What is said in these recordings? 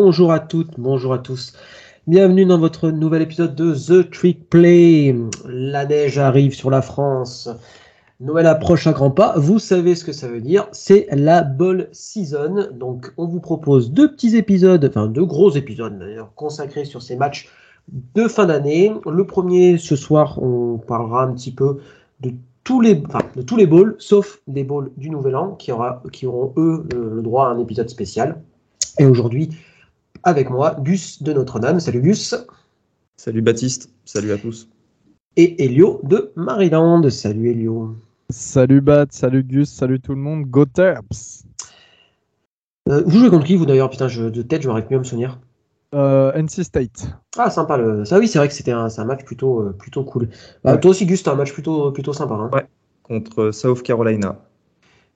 Bonjour à toutes, bonjour à tous. Bienvenue dans votre nouvel épisode de The Trick Play. La neige arrive sur la France. Noël approche à grands pas. Vous savez ce que ça veut dire. C'est la ball season. Donc, on vous propose deux petits épisodes, enfin deux gros épisodes d'ailleurs, consacrés sur ces matchs de fin d'année. Le premier, ce soir, on parlera un petit peu de tous les, enfin, de tous les balls, sauf des balls du Nouvel An, qui, aura, qui auront eux le, le droit à un épisode spécial. Et aujourd'hui, avec moi, Gus de Notre-Dame. Salut Gus. Salut Baptiste, salut à tous. Et Elio de Maryland. Salut Elio. Salut Bat, salut Gus, salut tout le monde. Go Terps. Euh, vous jouez contre qui vous d'ailleurs? Putain, je, de tête, je m'arrête mieux à me souvenir. Euh, NC State. Ah, sympa. Le... Ça, oui, c'est vrai que c'était un, c'est un match plutôt, euh, plutôt cool. Bah, Ouais. Toi aussi, Gus, t'as un match plutôt, plutôt sympa. hein. Ouais. Contre South Carolina.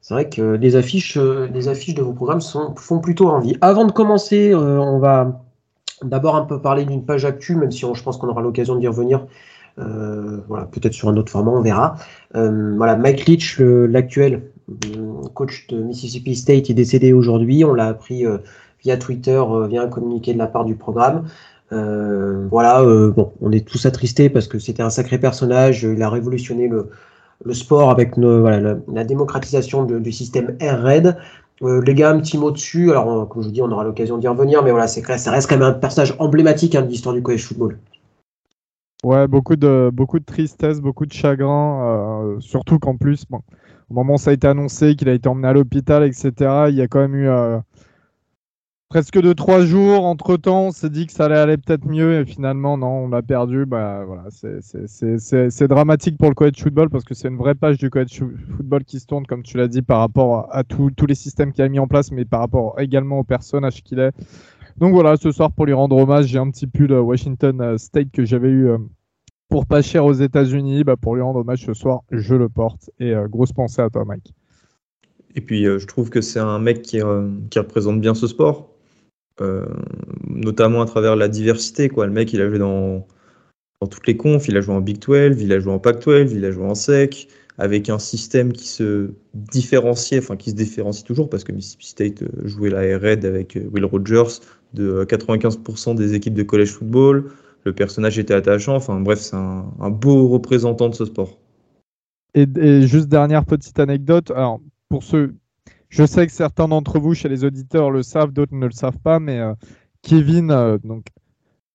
C'est vrai que les affiches, euh, affiches de vos programmes font plutôt envie. Avant de commencer, euh, on va d'abord un peu parler d'une page actu, même si on- je pense qu'on aura l'occasion d'y revenir. Euh, voilà, peut-être sur un autre format, on verra. Voilà, Mike Leach, le- l'actuel coach de Mississippi State, est décédé aujourd'hui. On l'a appris via Twitter, via un communiqué de la part du programme. Voilà, bon, on est tous attristés parce que c'était un sacré personnage. Il a révolutionné le, le sport avec nos- voilà, la, démocratisation du système Raid. Euh, les gars, un petit mot dessus. Alors, on- comme je vous dis, on aura l'occasion d'y revenir, mais voilà, c'est ça reste quand même un personnage emblématique hein, de l'histoire du college football. Ouais, beaucoup de, beaucoup de tristesse, beaucoup de chagrin, euh, surtout qu'en plus, bon, au moment où ça a été annoncé qu'il a été emmené à l'hôpital, etc., il y a quand même eu euh, presque de trois jours. Entre temps, on s'est dit que ça allait aller peut-être mieux, et finalement, non, on l'a perdu. Bah, voilà, c'est- dramatique pour le college football parce que c'est une vraie page du college fo- football qui se tourne, comme tu l'as dit, par rapport à, à tous les systèmes qu'il a mis en place, mais par rapport également au personnage qu'il est. Donc voilà, ce soir, pour lui rendre hommage, j'ai un petit pull euh, Washington euh, State que j'avais eu euh, pour pas cher aux États-Unis. Bah, pour lui rendre hommage ce soir, je le porte. Et grosse pensée à toi, Mike. Et puis, je trouve que c'est un mec qui représente bien ce sport, euh, notamment à travers la diversité. Quoi. Le mec, il a joué dans, toutes les confs, il a joué en Big 12, il a joué en Pac 12, il a joué en SEC, avec un système qui se différenciait, enfin qui se différencie toujours, parce que Mississippi State euh, jouait la Raid avec euh, Will Rogers de euh, 95% des équipes de college football. Le personnage était attachant, enfin bref, c'est un, un beau représentant de ce sport. Et, et juste dernière petite anecdote. Alors, pour ceux, je sais que certains d'entre vous, chez les auditeurs, le savent, d'autres ne le savent pas, mais euh, Kevin, euh, donc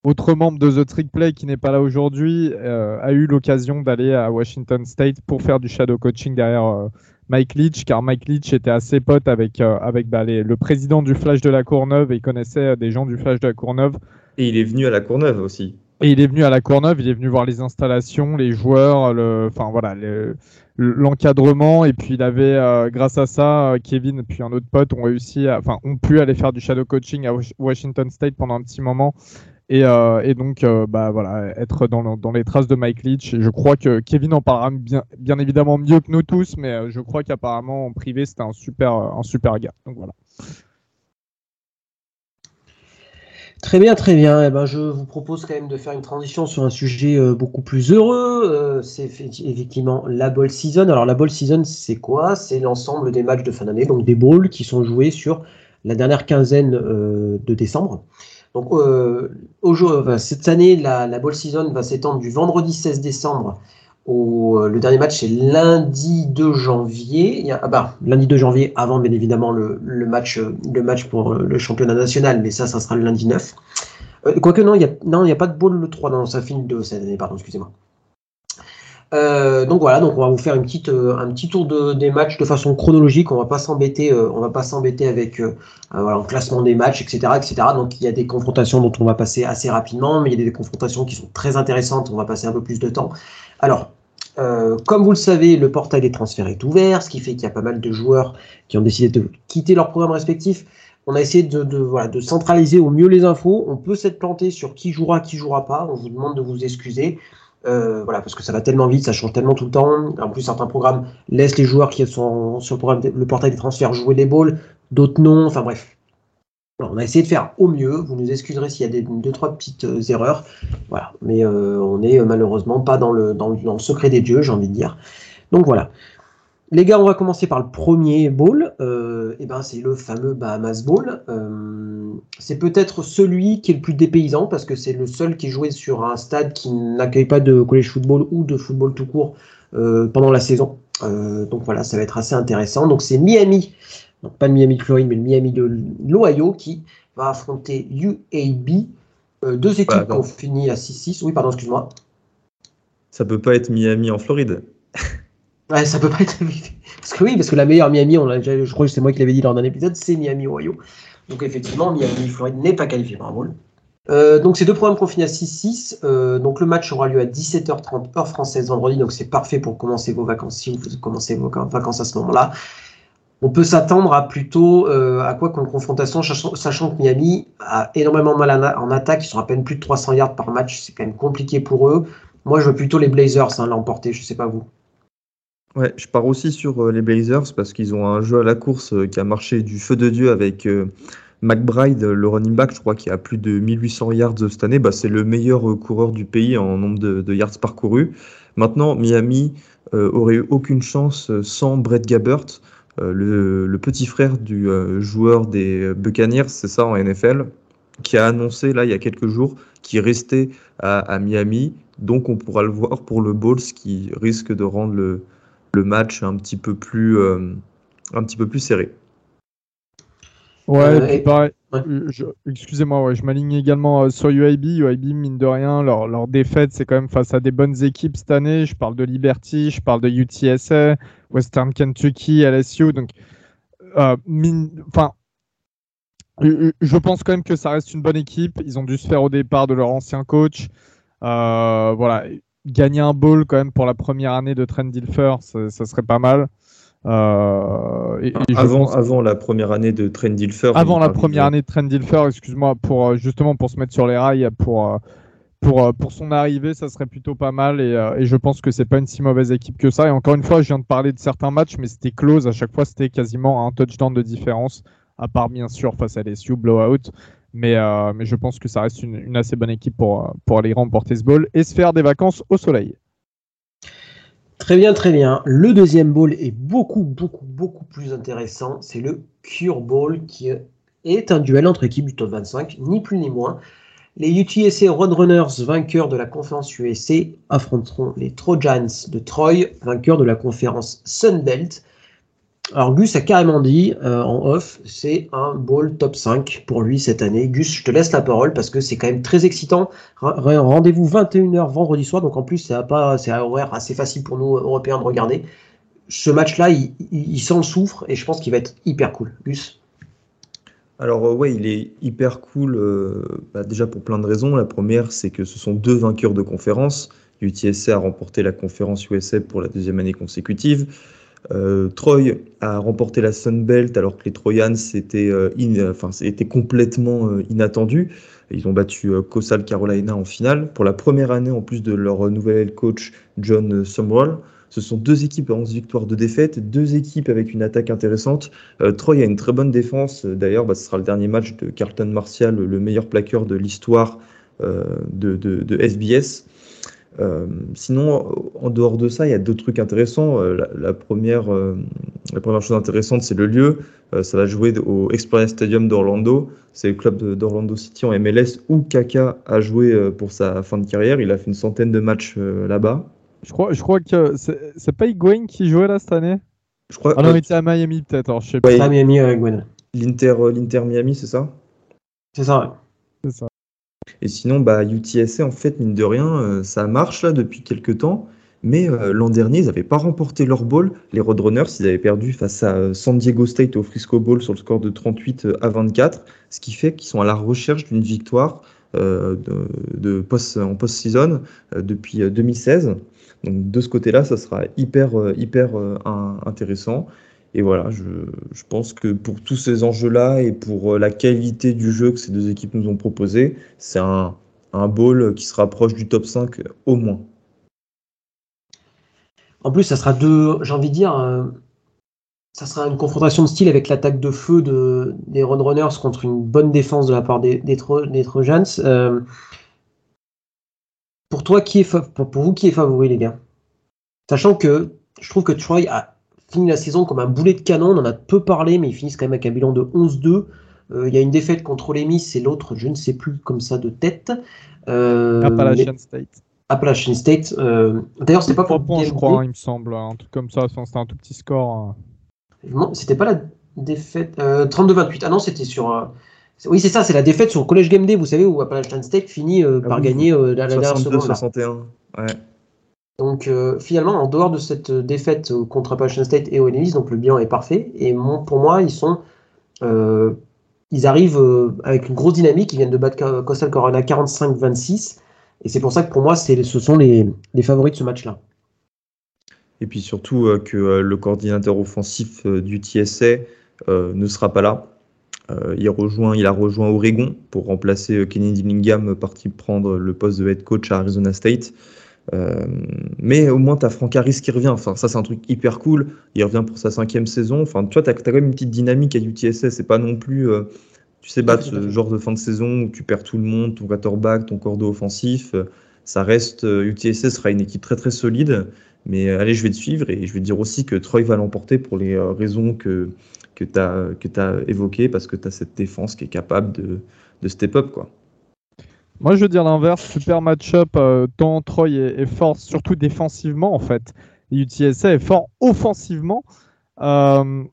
autre membre de The Trick Play qui n'est pas là aujourd'hui, euh, a eu l'occasion d'aller à Washington State pour faire du shadow coaching derrière Mike Leach, car Mike Leach était assez pote avec, avec bah, les- le président du Flash de la Courneuve et il connaissait des gens du Flash de la Courneuve. Et il est venu à la Courneuve aussi. Et il est venu à la Courneuve, il est venu voir les installations, les joueurs, le, enfin voilà, le- l'encadrement. Et puis il avait, euh, grâce à ça, euh, Kevin puis un autre pote ont réussi, à- enfin ont pu aller faire du shadow coaching à Wash- Washington State pendant un petit moment. Et, euh, et donc, euh, bah voilà, être dans, dans les traces de Mike Leach. Et je crois que Kevin en parlera bien, bien évidemment mieux que nous tous, mais euh, je crois qu'apparemment en privé c'était un super, un super gars. Donc voilà. Très bien, très bien. Eh ben, je vous propose quand même de faire une transition sur un sujet euh, beaucoup plus heureux. Euh, c'est effe- effectivement la ball season. Alors la ball season, c'est quoi? C'est l'ensemble des matchs de fin d'année, donc des balls qui sont joués sur la dernière quinzaine euh, de décembre. Donc cette année, la, la ball season va s'étendre du vendredi 16 décembre euh, le dernier match c'est lundi 2 janvier. Ah bah, lundi 2 janvier avant bien évidemment le, match euh, le match pour euh, le championnat national, mais ça ça sera le lundi 9. Euh, quoique non, il y a a pas de ball le 3 non, ça finit 2 cette année, pardon, excusez-moi. Donc voilà, donc on va vous faire une petite, un petit tour de, des matchs de façon chronologique. On va pas s'embêter, on va pas s'embêter avec le classement des matchs, etc., etc. Donc il y a des confrontations dont on va passer assez rapidement, mais il y a des confrontations qui sont très intéressantes. On va passer un peu plus de temps. Alors, euh, comme vous le savez, le portail des transferts est ouvert, ce qui fait qu'il y a pas mal de joueurs qui ont décidé de quitter leur programme respectif. On a essayé de, centraliser au mieux les infos. On peut s'être planté sur qui jouera, qui jouera pas. On vous demande de vous excuser. Euh, voilà, parce que ça va tellement vite, ça change tellement tout le temps. En plus, certains programmes laissent les joueurs qui sont sur le, programme, le portail des transferts jouer les balls, d'autres non. Enfin bref. On a essayé de faire au mieux. Vous nous excuserez s'il y a deux, trois petites euh, erreurs. Voilà. Mais euh, on n'est malheureusement pas dans le, secret des dieux, j'ai envie de dire. Donc voilà. Les gars, on va commencer par le premier bowl. Euh, et ben, c'est le fameux Bahamas Bowl. Euh, c'est peut-être celui qui est le plus dépaysant parce que c'est le seul qui joué sur un stade qui n'accueille pas de college football ou de football tout court pendant la saison. donc voilà, ça va être assez intéressant. Donc c'est Miami, pas le Miami de Floride, mais le Miami de l'Ohio qui va affronter UAB. deux équipes qui ont fini à 6-6. Oui, pardon, excuse-moi. Ça peut pas être Miami en Floride. Ouais, ça peut pas être. Parce que oui, parce que la meilleure Miami, on je crois que c'est moi qui l'avais dit dans un épisode, c'est Miami Ohio. Donc effectivement, Miami Floride n'est pas qualifié par un bowl. Euh, donc ces deux programmes qu'on finit à 6-6. Euh, donc le match aura lieu à 17h30 heure française vendredi. Donc c'est parfait pour commencer vos vacances si vous commencez vos vacances à ce moment-là. On peut s'attendre à plutôt euh, à quoi comme confrontation, sachant, que Miami a énormément mal en attaque. Ils sont à peine plus de 300 yards par match. C'est quand même compliqué pour eux. Moi, je veux plutôt les Blazers hein, l'emporter. Je sais pas vous. Ouais, je pars aussi sur euh, les Blazers parce qu'ils ont un jeu à la course euh, qui a marché du feu de Dieu avec McBride, le running back, je crois, qui a plus de 1800 yards cette année. Bah, c'est le meilleur coureur du pays en nombre de, yards parcourus. Maintenant, Miami aurait eu aucune chance sans Brett Gabbert, le, petit frère du joueur des Buccaneers, c'est ça en NFL, qui a annoncé là il y a quelques jours qu'il restait à, à Miami. Donc on pourra le voir pour le bowl, ce qui risque de rendre le, le match un petit peu plus, euh, un petit peu plus serré. Ouais, euh, pareil. Excusez-moi, ouais, je m'aligne également euh, sur UIB. UIB, mine de rien, leur, leur défaite, c'est quand même face à des bonnes équipes cette année. Je parle de Liberty, je parle de UTSA, Western Kentucky, LSU. Enfin, je pense quand même que ça reste une bonne équipe. Ils ont dû se faire au départ de leur ancien coach. voilà, gagner un bowl quand même pour la première année de Trent Dilfer, ça, serait pas mal. Euh, avant, avant la première année de Trent Dilfer. Avant la première année de Trent Dilfer, excuse-moi, pour euh, justement pour se mettre sur les rails pour euh, pour, pour son arrivée, ça serait plutôt pas mal et, et je pense que c'est pas une si mauvaise équipe que ça. Et encore une fois, je viens de parler de certains matchs, mais c'était close. À chaque fois, c'était quasiment un touchdown de différence, à part bien sûr face à LSU, blowout. Mais, euh, mais je pense que ça reste une, assez bonne équipe pour, pour aller remporter ce bowl et se faire des vacances au soleil. Très bien, très bien. Le deuxième bowl est beaucoup, beaucoup, beaucoup plus intéressant. C'est le Cure Bowl qui est un duel entre équipes du top 25, ni plus ni moins. Les UTSA Roadrunners, vainqueurs de la conférence USA, affronteront les Trojans de Troy, vainqueurs de la conférence Sunbelt. Alors Gus a carrément dit euh, en off, c'est un bowl top 5 pour lui cette année. Gus, je te laisse la parole parce que c'est quand même très excitant. Rendez-vous 21h vendredi soir, donc en plus c'est un horaire assez facile pour nous Européens de regarder. Ce match-là, il, s'en souffre et je pense qu'il va être hyper cool. Gus? Alors euh, ouais, il est hyper cool euh, bah, déjà pour plein de raisons. La première, c'est que ce sont deux vainqueurs de conférence. UTSA a remporté la conférence USA pour la deuxième année consécutive. Euh, Troy a remporté la Sun Belt alors que les Troyans c'était euh, enfin, complètement euh, inattendu. Ils ont battu Coastal Carolina en finale pour la première année en plus de leur nouvel coach John Sumrall. Ce sont deux équipes à 11 victoires de défaite, deux équipes avec une attaque intéressante. Troy a une très bonne défense. D'ailleurs, bah, ce sera le dernier match de Carlton Martial, le meilleur plaqueur de l'histoire de, SBS. Euh, sinon, en dehors de ça, il y a d'autres trucs intéressants. Euh, la, première, euh, la première chose intéressante, c'est le lieu. ça va jouer au Experience Stadium d'Orlando. C'est le club d'Orlando City en MLS où Kaka a joué pour sa fin de carrière. Il a fait une centaine de matchs là-bas. Je crois, je crois que c'est pas Higuain qui jouait là cette année? Je crois, Ah non, il était à Miami peut-être. Je sais pas. à Miami, L'Inter Miami, c'est ça? C'est ça, ouais. C'est ça. Et sinon, bah, UTSA, en fait, mine de rien, euh, ça marche là depuis quelques temps. Mais euh, l'an dernier, ils n'avaient pas remporté leur bowl. Les Roadrunners, ils avaient perdu face à euh, San Diego State au Frisco Bowl sur le score de 38 à 24. Ce qui fait qu'ils sont à la recherche d'une victoire de, post, en post-season depuis 2016. Donc de ce côté-là, ça sera hyper, hyper intéressant. Et voilà, je, pense que pour tous ces enjeux-là et pour euh, la qualité du jeu que ces deux équipes nous ont proposé, c'est un, un bowl qui se rapproche du top 5 au moins. En plus, ça sera deux, j'ai envie de dire, euh, ça sera une confrontation de style avec l'attaque de feu de, des Roadrunners contre une bonne défense de la part des, des, Trojans. Euh, pour toi, qui est pour vous, qui est favori, les gars? Sachant que je trouve que Troy a fini la saison comme un boulet de canon. On en a peu parlé, mais ils finissent quand même avec un bilan de 11-2. Il y a une défaite contre les Miss et l'autre, je ne sais plus comme ça de tête. Appalachian State. Appalachian State. D'ailleurs, c'était pas pour points, je crois, il me semble, un truc comme ça. C'était un tout petit score. C'était pas la défaite 32-28. Ah non, c'était sur. Oui, c'est ça, c'est la défaite sur le College Game Day, vous savez, où Appalachian State finit ah par gagner la, la dernière seconde. 61. Ouais. Donc finalement, en dehors de cette défaite contre Appalachian State et O'Neill, donc le bilan est parfait. Et pour moi, ils sont, ils arrivent avec une grosse dynamique. Ils viennent de battre Coastal Corona 45-26, et c'est pour ça que pour moi, ce sont les, favoris de ce match-là. Et puis surtout que le coordinateur offensif du TSA ne sera pas là. il, il a rejoint Oregon pour remplacer Kenny Dillingham, parti prendre le poste de head coach à Arizona State. Euh, mais au moins, tu as Franck Harris qui revient. Enfin, ça, c'est un truc hyper cool. Il revient pour sa cinquième saison. Enfin, tu vois, tu as, quand même une petite dynamique à UTSS. C'est pas non plus. Euh, tu sais battre ce genre de fin de saison où tu perds tout le monde, ton quarterback, ton cordeau offensif. Ça reste. UTSS euh, sera une équipe très très solide. Mais allez, je vais te suivre et je vais te dire aussi que Troy va l'emporter pour les raisons que, que tu as évoquées, parce que tu as cette défense qui est capable de, de step up. quoi. Moi, je veux dire l'inverse. Super match-up. Euh, tant Troy est, fort, surtout défensivement, en fait. UTSA est fort offensivement. Euh,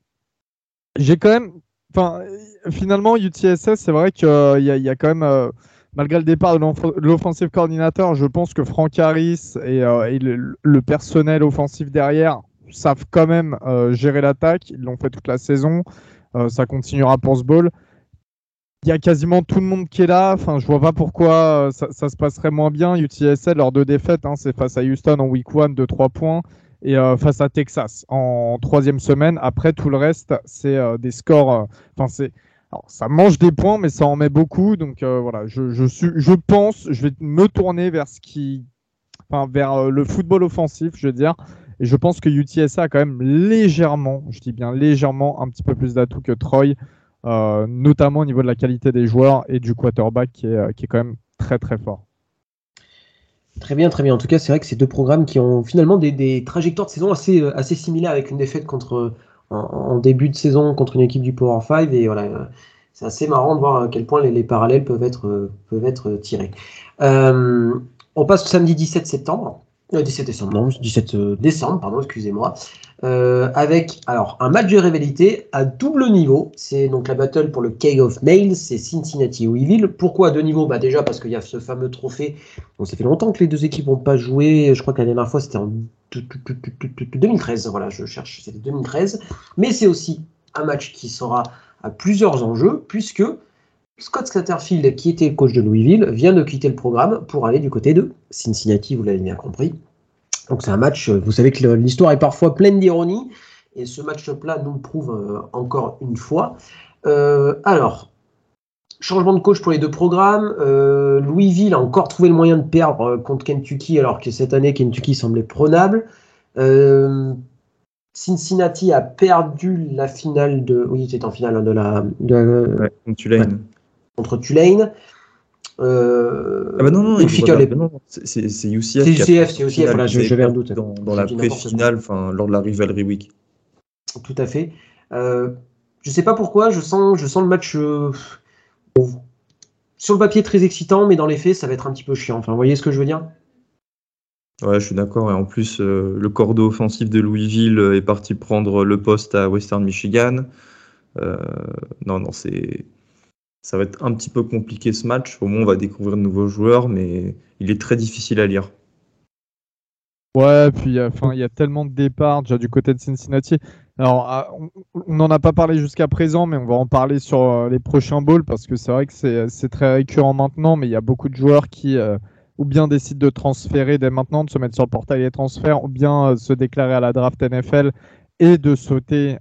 j'ai quand même. Enfin, finalement, UTSS, c'est vrai qu'il y, a quand même. malgré le départ de l'offensive coordinateur, je pense que Frank Harris et, le, le, personnel offensif derrière savent quand même gérer l'attaque. Ils l'ont fait toute la saison. ça continuera pour ce ball il y a quasiment tout le monde qui est là. Enfin, je vois pas pourquoi euh, ça, se passerait moins bien. UTSL, lors de défaite, hein, c'est face à Houston en week 1 de 3 points et euh, face à Texas en troisième semaine. Après, tout le reste, c'est euh, des scores. Enfin, ça mange des points, mais ça en met beaucoup. Donc voilà, je pense, je vais me tourner vers ce qui, enfin, vers le football offensif, je veux dire. Et je pense que UTSA a quand même légèrement, je dis bien légèrement, un petit peu plus d'atouts que Troy. Euh, notamment au niveau de la qualité des joueurs et du quarterback qui est, euh, qui est quand même très très fort. Très bien, très bien. En tout cas, c'est vrai que ces deux programmes qui ont finalement des, trajectoires de saison assez, euh, assez similaires avec une défaite contre, en, début de saison contre une équipe du Power 5. Et voilà, c'est assez marrant de voir à quel point les, parallèles peuvent être, peuvent être tirés. on passe au samedi 17 septembre. 17 décembre, non, 17 décembre, pardon, excusez-moi. Euh, avec alors un match de rivalité à double niveau. C'est donc la battle pour le Keg of Nails, c'est Cincinnati Louisville. Pourquoi deux niveaux? Bah Déjà parce qu'il y a ce fameux trophée. Bon, ça fait longtemps que les deux équipes n'ont pas joué. Je crois que la dernière fois c'était en 2013. Voilà, je cherche, c'était 2013. Mais c'est aussi un match qui sera à plusieurs enjeux puisque Scott Scatterfield, qui était coach de Louisville, vient de quitter le programme pour aller du côté de Cincinnati, vous l'avez bien compris. Donc c'est un match, euh, vous savez que l'histoire est parfois pleine d'ironie, et ce match-up-là nous le prouve euh, encore une fois. Euh, alors, changement de coach pour les deux programmes. Louisville a encore trouvé le moyen de perdre contre Kentucky, alors que cette année Kentucky semblait prenable. Cincinnati a perdu la finale de. Oui, c'était en finale hein, de la. De, contre Tulane. Contre Tulane. Euh, ah bah non, non, non c'est UCF. C'est UCF, c'est UCF, voilà, j'avais un doute. Dans, dans la pré-finale, lors de la Rivalry Week. Tout à fait. Euh, je sais pas pourquoi, je sens, je sens le match euh, sur le papier très excitant, mais dans les faits, ça va être un petit peu chiant. Enfin, vous voyez ce que je veux dire? Ouais, je suis d'accord. Et en plus, euh, le cordeau offensif de Louisville est parti prendre le poste à Western Michigan. non, non, c'est ça va être un petit peu compliqué ce match. Au moins, on va découvrir de nouveaux joueurs, mais il est très difficile à lire. Ouais, puis enfin, il y a tellement de départs déjà du côté de Cincinnati. Alors, ah, on n'en a pas parlé jusqu'à présent, mais on va en parler sur euh, les prochains bowls parce que c'est vrai que c'est très récurrent maintenant, mais il y a beaucoup de joueurs qui euh, ou bien décident de transférer dès maintenant, de se mettre sur le portail des transferts, ou bien euh, se déclarer à la draft NFL et de sauter.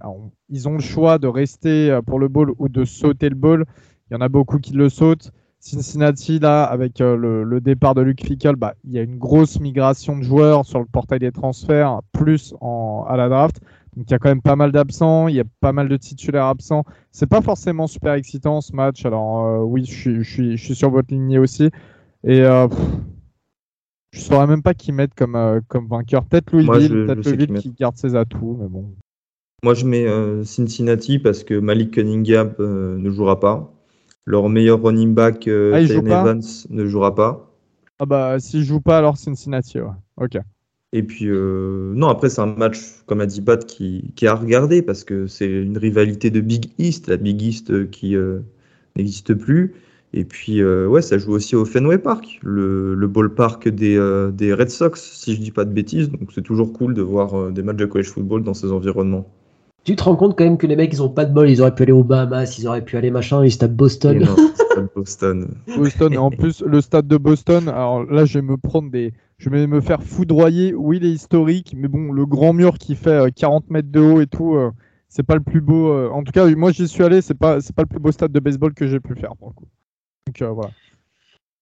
ils ont le choix de rester pour le bowl ou de sauter le bowl. Il y en a beaucoup qui le sautent. Cincinnati, là, avec euh, le, départ de Luke Fickle, bah, il y a une grosse migration de joueurs sur le portail des transferts, plus en, à la draft. Donc il y a quand même pas mal d'absents, il y a pas mal de titulaires absents. C'est pas forcément super excitant ce match. Alors euh, oui, je suis, je, suis, sur votre lignée aussi. Et euh, je saurais même pas qui mettre comme, comme vainqueur. Peut-être Louisville, peut-être Louisville qui garde ses atouts, mais bon. Moi, je mets Cincinnati parce que Malik Cunningham ne jouera pas. Leur meilleur running back, ah, Evans, ne jouera pas. Ah bah, s'il joue pas, alors Cincinnati, ouais. Ok. Et puis, non, après, c'est un match, comme a dit Pat, qui, qui est à regarder parce que c'est une rivalité de Big East, la Big East qui n'existe plus. Et puis, euh, ouais, ça joue aussi au Fenway Park, le, le ballpark des, euh, des, Red Sox, si je dis pas de bêtises. Donc, c'est toujours cool de voir euh, des matchs de college football dans ces environnements. Tu te rends compte quand même que les mecs, ils ont pas de bol. Ils auraient pu aller aux Bahamas, ils auraient pu aller machin, ils étaient à Boston. non, Boston. Boston. Et en plus, le stade de Boston, alors là, je vais me prendre des. Je vais me faire foudroyer. Oui, il est historique, mais bon, le grand mur qui fait 40 mètres de haut et tout, c'est pas le plus beau. En tout cas, moi, j'y suis allé, c'est pas, c'est pas le plus beau stade de baseball que j'ai pu faire pour le coup. Donc euh, voilà.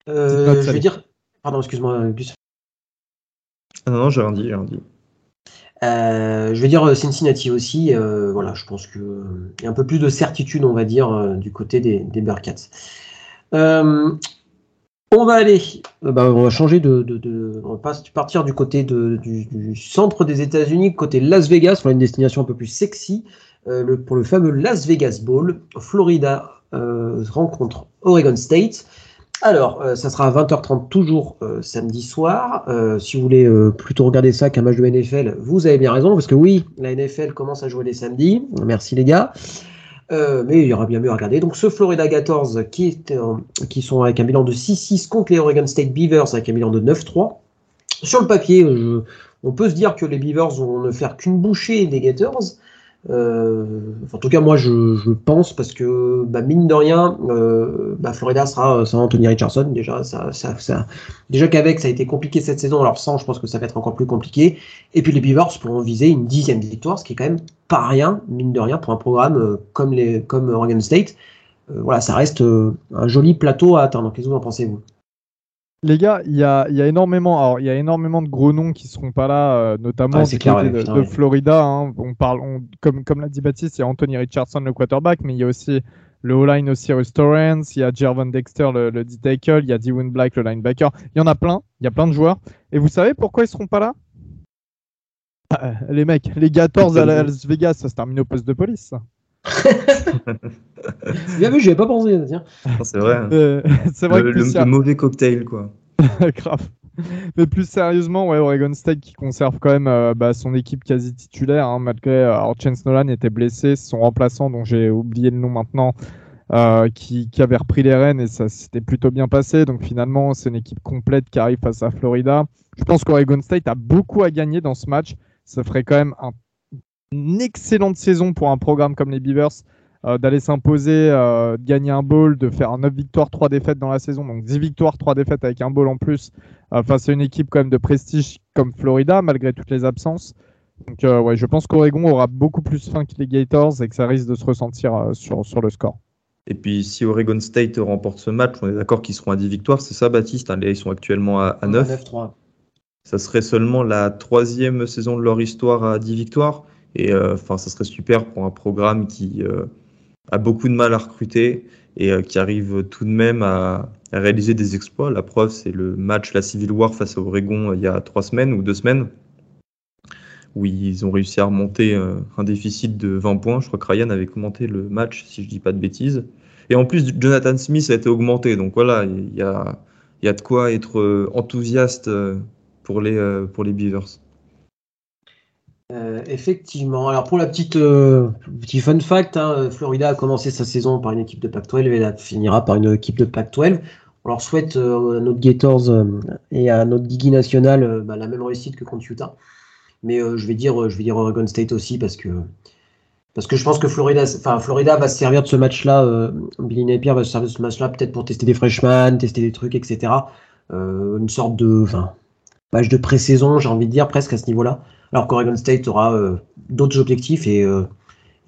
Euh, je vais dire. Pardon, excuse-moi, Gus. Ah non, non, j'ai rien dit, j'ai rien dit. Euh, je vais dire Cincinnati aussi. voilà, je pense qu'il y a un peu plus de certitude, on va dire, du côté des, des on va aller, bah, on va changer de, on va partir du côté du, centre des États-Unis, côté Las Vegas, pour une destination un peu plus sexy, pour le fameux Las Vegas Bowl, Florida euh, rencontre Oregon State. Alors, euh, ça sera à 20h30 toujours euh, samedi soir. si vous voulez plutôt regarder ça qu'un match de NFL, vous avez bien raison, parce que oui, la NFL commence à jouer les samedis. Merci les gars. mais il y aura bien mieux à regarder. Donc ce Florida Gators qui, est, qui sont avec un bilan de 6-6 contre les Oregon State Beavers avec un bilan de 9-3. Sur le papier, on peut se dire que les Beavers vont ne faire qu'une bouchée des Gators. Euh, en tout cas, moi, je, pense parce que bah, mine de rien, euh, bah, Florida sera sans Anthony Richardson. Déjà, ça, ça, déjà qu'avec ça a été compliqué cette saison. Alors sans, je pense que ça va être encore plus compliqué. Et puis les Beavers pourront viser une dixième victoire, ce qui est quand même pas rien, mine de rien, pour un programme euh, comme les comme Oregon State. voilà, ça reste un joli plateau à atteindre. Qu'est-ce que vous en pensez vous? Les gars, il y a, énormément, alors il y a énormément de gros noms qui seront pas là, euh, notamment de, Florida. Hein. On parle, comme comme l'a dit Baptiste, il y a Anthony Richardson le quarterback, mais il y a aussi le O-line aussi Restaurants, il y a Jervon Dexter le, le D-tackle, il y a Dewin Black le linebacker. Il y en a plein, il y a plein de joueurs. Et vous savez pourquoi ils seront pas là? Ah, Les mecs, les 14 à Las Vegas, ça se termine au poste de police. Bien vu, j'y avais pas pensé. C'est vrai. Hein. Euh, c'est vrai le, que le, mauvais cocktail, quoi. Grave. Mais plus sérieusement, ouais, Oregon State qui conserve quand même euh, bah, son équipe quasi titulaire, hein, malgré. Euh, alors, Chance Nolan était blessé, son remplaçant, dont j'ai oublié le nom maintenant, qui, qui, avait repris les rênes et ça s'était plutôt bien passé. Donc, finalement, c'est une équipe complète qui arrive face à Florida. Je pense qu'Oregon State a beaucoup à gagner dans ce match. Ça ferait quand même un une excellente saison pour un programme comme les Beavers. Euh, d'aller s'imposer, euh, de gagner un bowl, de faire 9 victoires, 3 défaites dans la saison, donc 10 victoires, 3 défaites avec un bowl en plus, euh, face à une équipe quand même de prestige comme Florida, malgré toutes les absences. Donc ouais, je pense qu'Oregon aura beaucoup plus faim que les Gators et que ça risque de se ressentir sur, sur le score. Et puis si Oregon State remporte ce match, on est d'accord qu'ils seront à 10 victoires, c'est ça Baptiste hein, Ils sont actuellement à, à 9. 9 Ça serait seulement la troisième saison de leur histoire à 10 victoires. Et euh, enfin, ça serait super pour un programme qui euh, a beaucoup de mal à recruter et euh, qui arrive tout de même à, réaliser des exploits. La preuve, c'est le match, la Civil War face à Oregon il y a trois semaines ou deux semaines, où ils ont réussi à remonter un déficit de 20 points. Je crois que Ryan avait commenté le match, si je dis pas de bêtises. Et en plus, Jonathan Smith a été augmenté. Donc voilà, il y a, y a de quoi être enthousiaste pour les, pour les Beavers. Euh, effectivement. Alors pour la petite euh, petit fun fact, hein, Florida a commencé sa saison par une équipe de Pac-12 et elle finira par une équipe de Pac-12. On leur souhaite euh, à notre Gators et à notre Digi national bah, la même réussite que contre Utah. Mais je vais dire je vais dire Oregon State aussi parce que parce que je pense que Florida va se servir de ce match-là. Billy Napier va se servir de ce match-là peut-être pour tester des freshmen, tester des trucs, etc. une sorte de match de pré-saison, j'ai envie de dire presque à ce niveau-là alors qu'Oregon State aura euh, d'autres objectifs et, euh,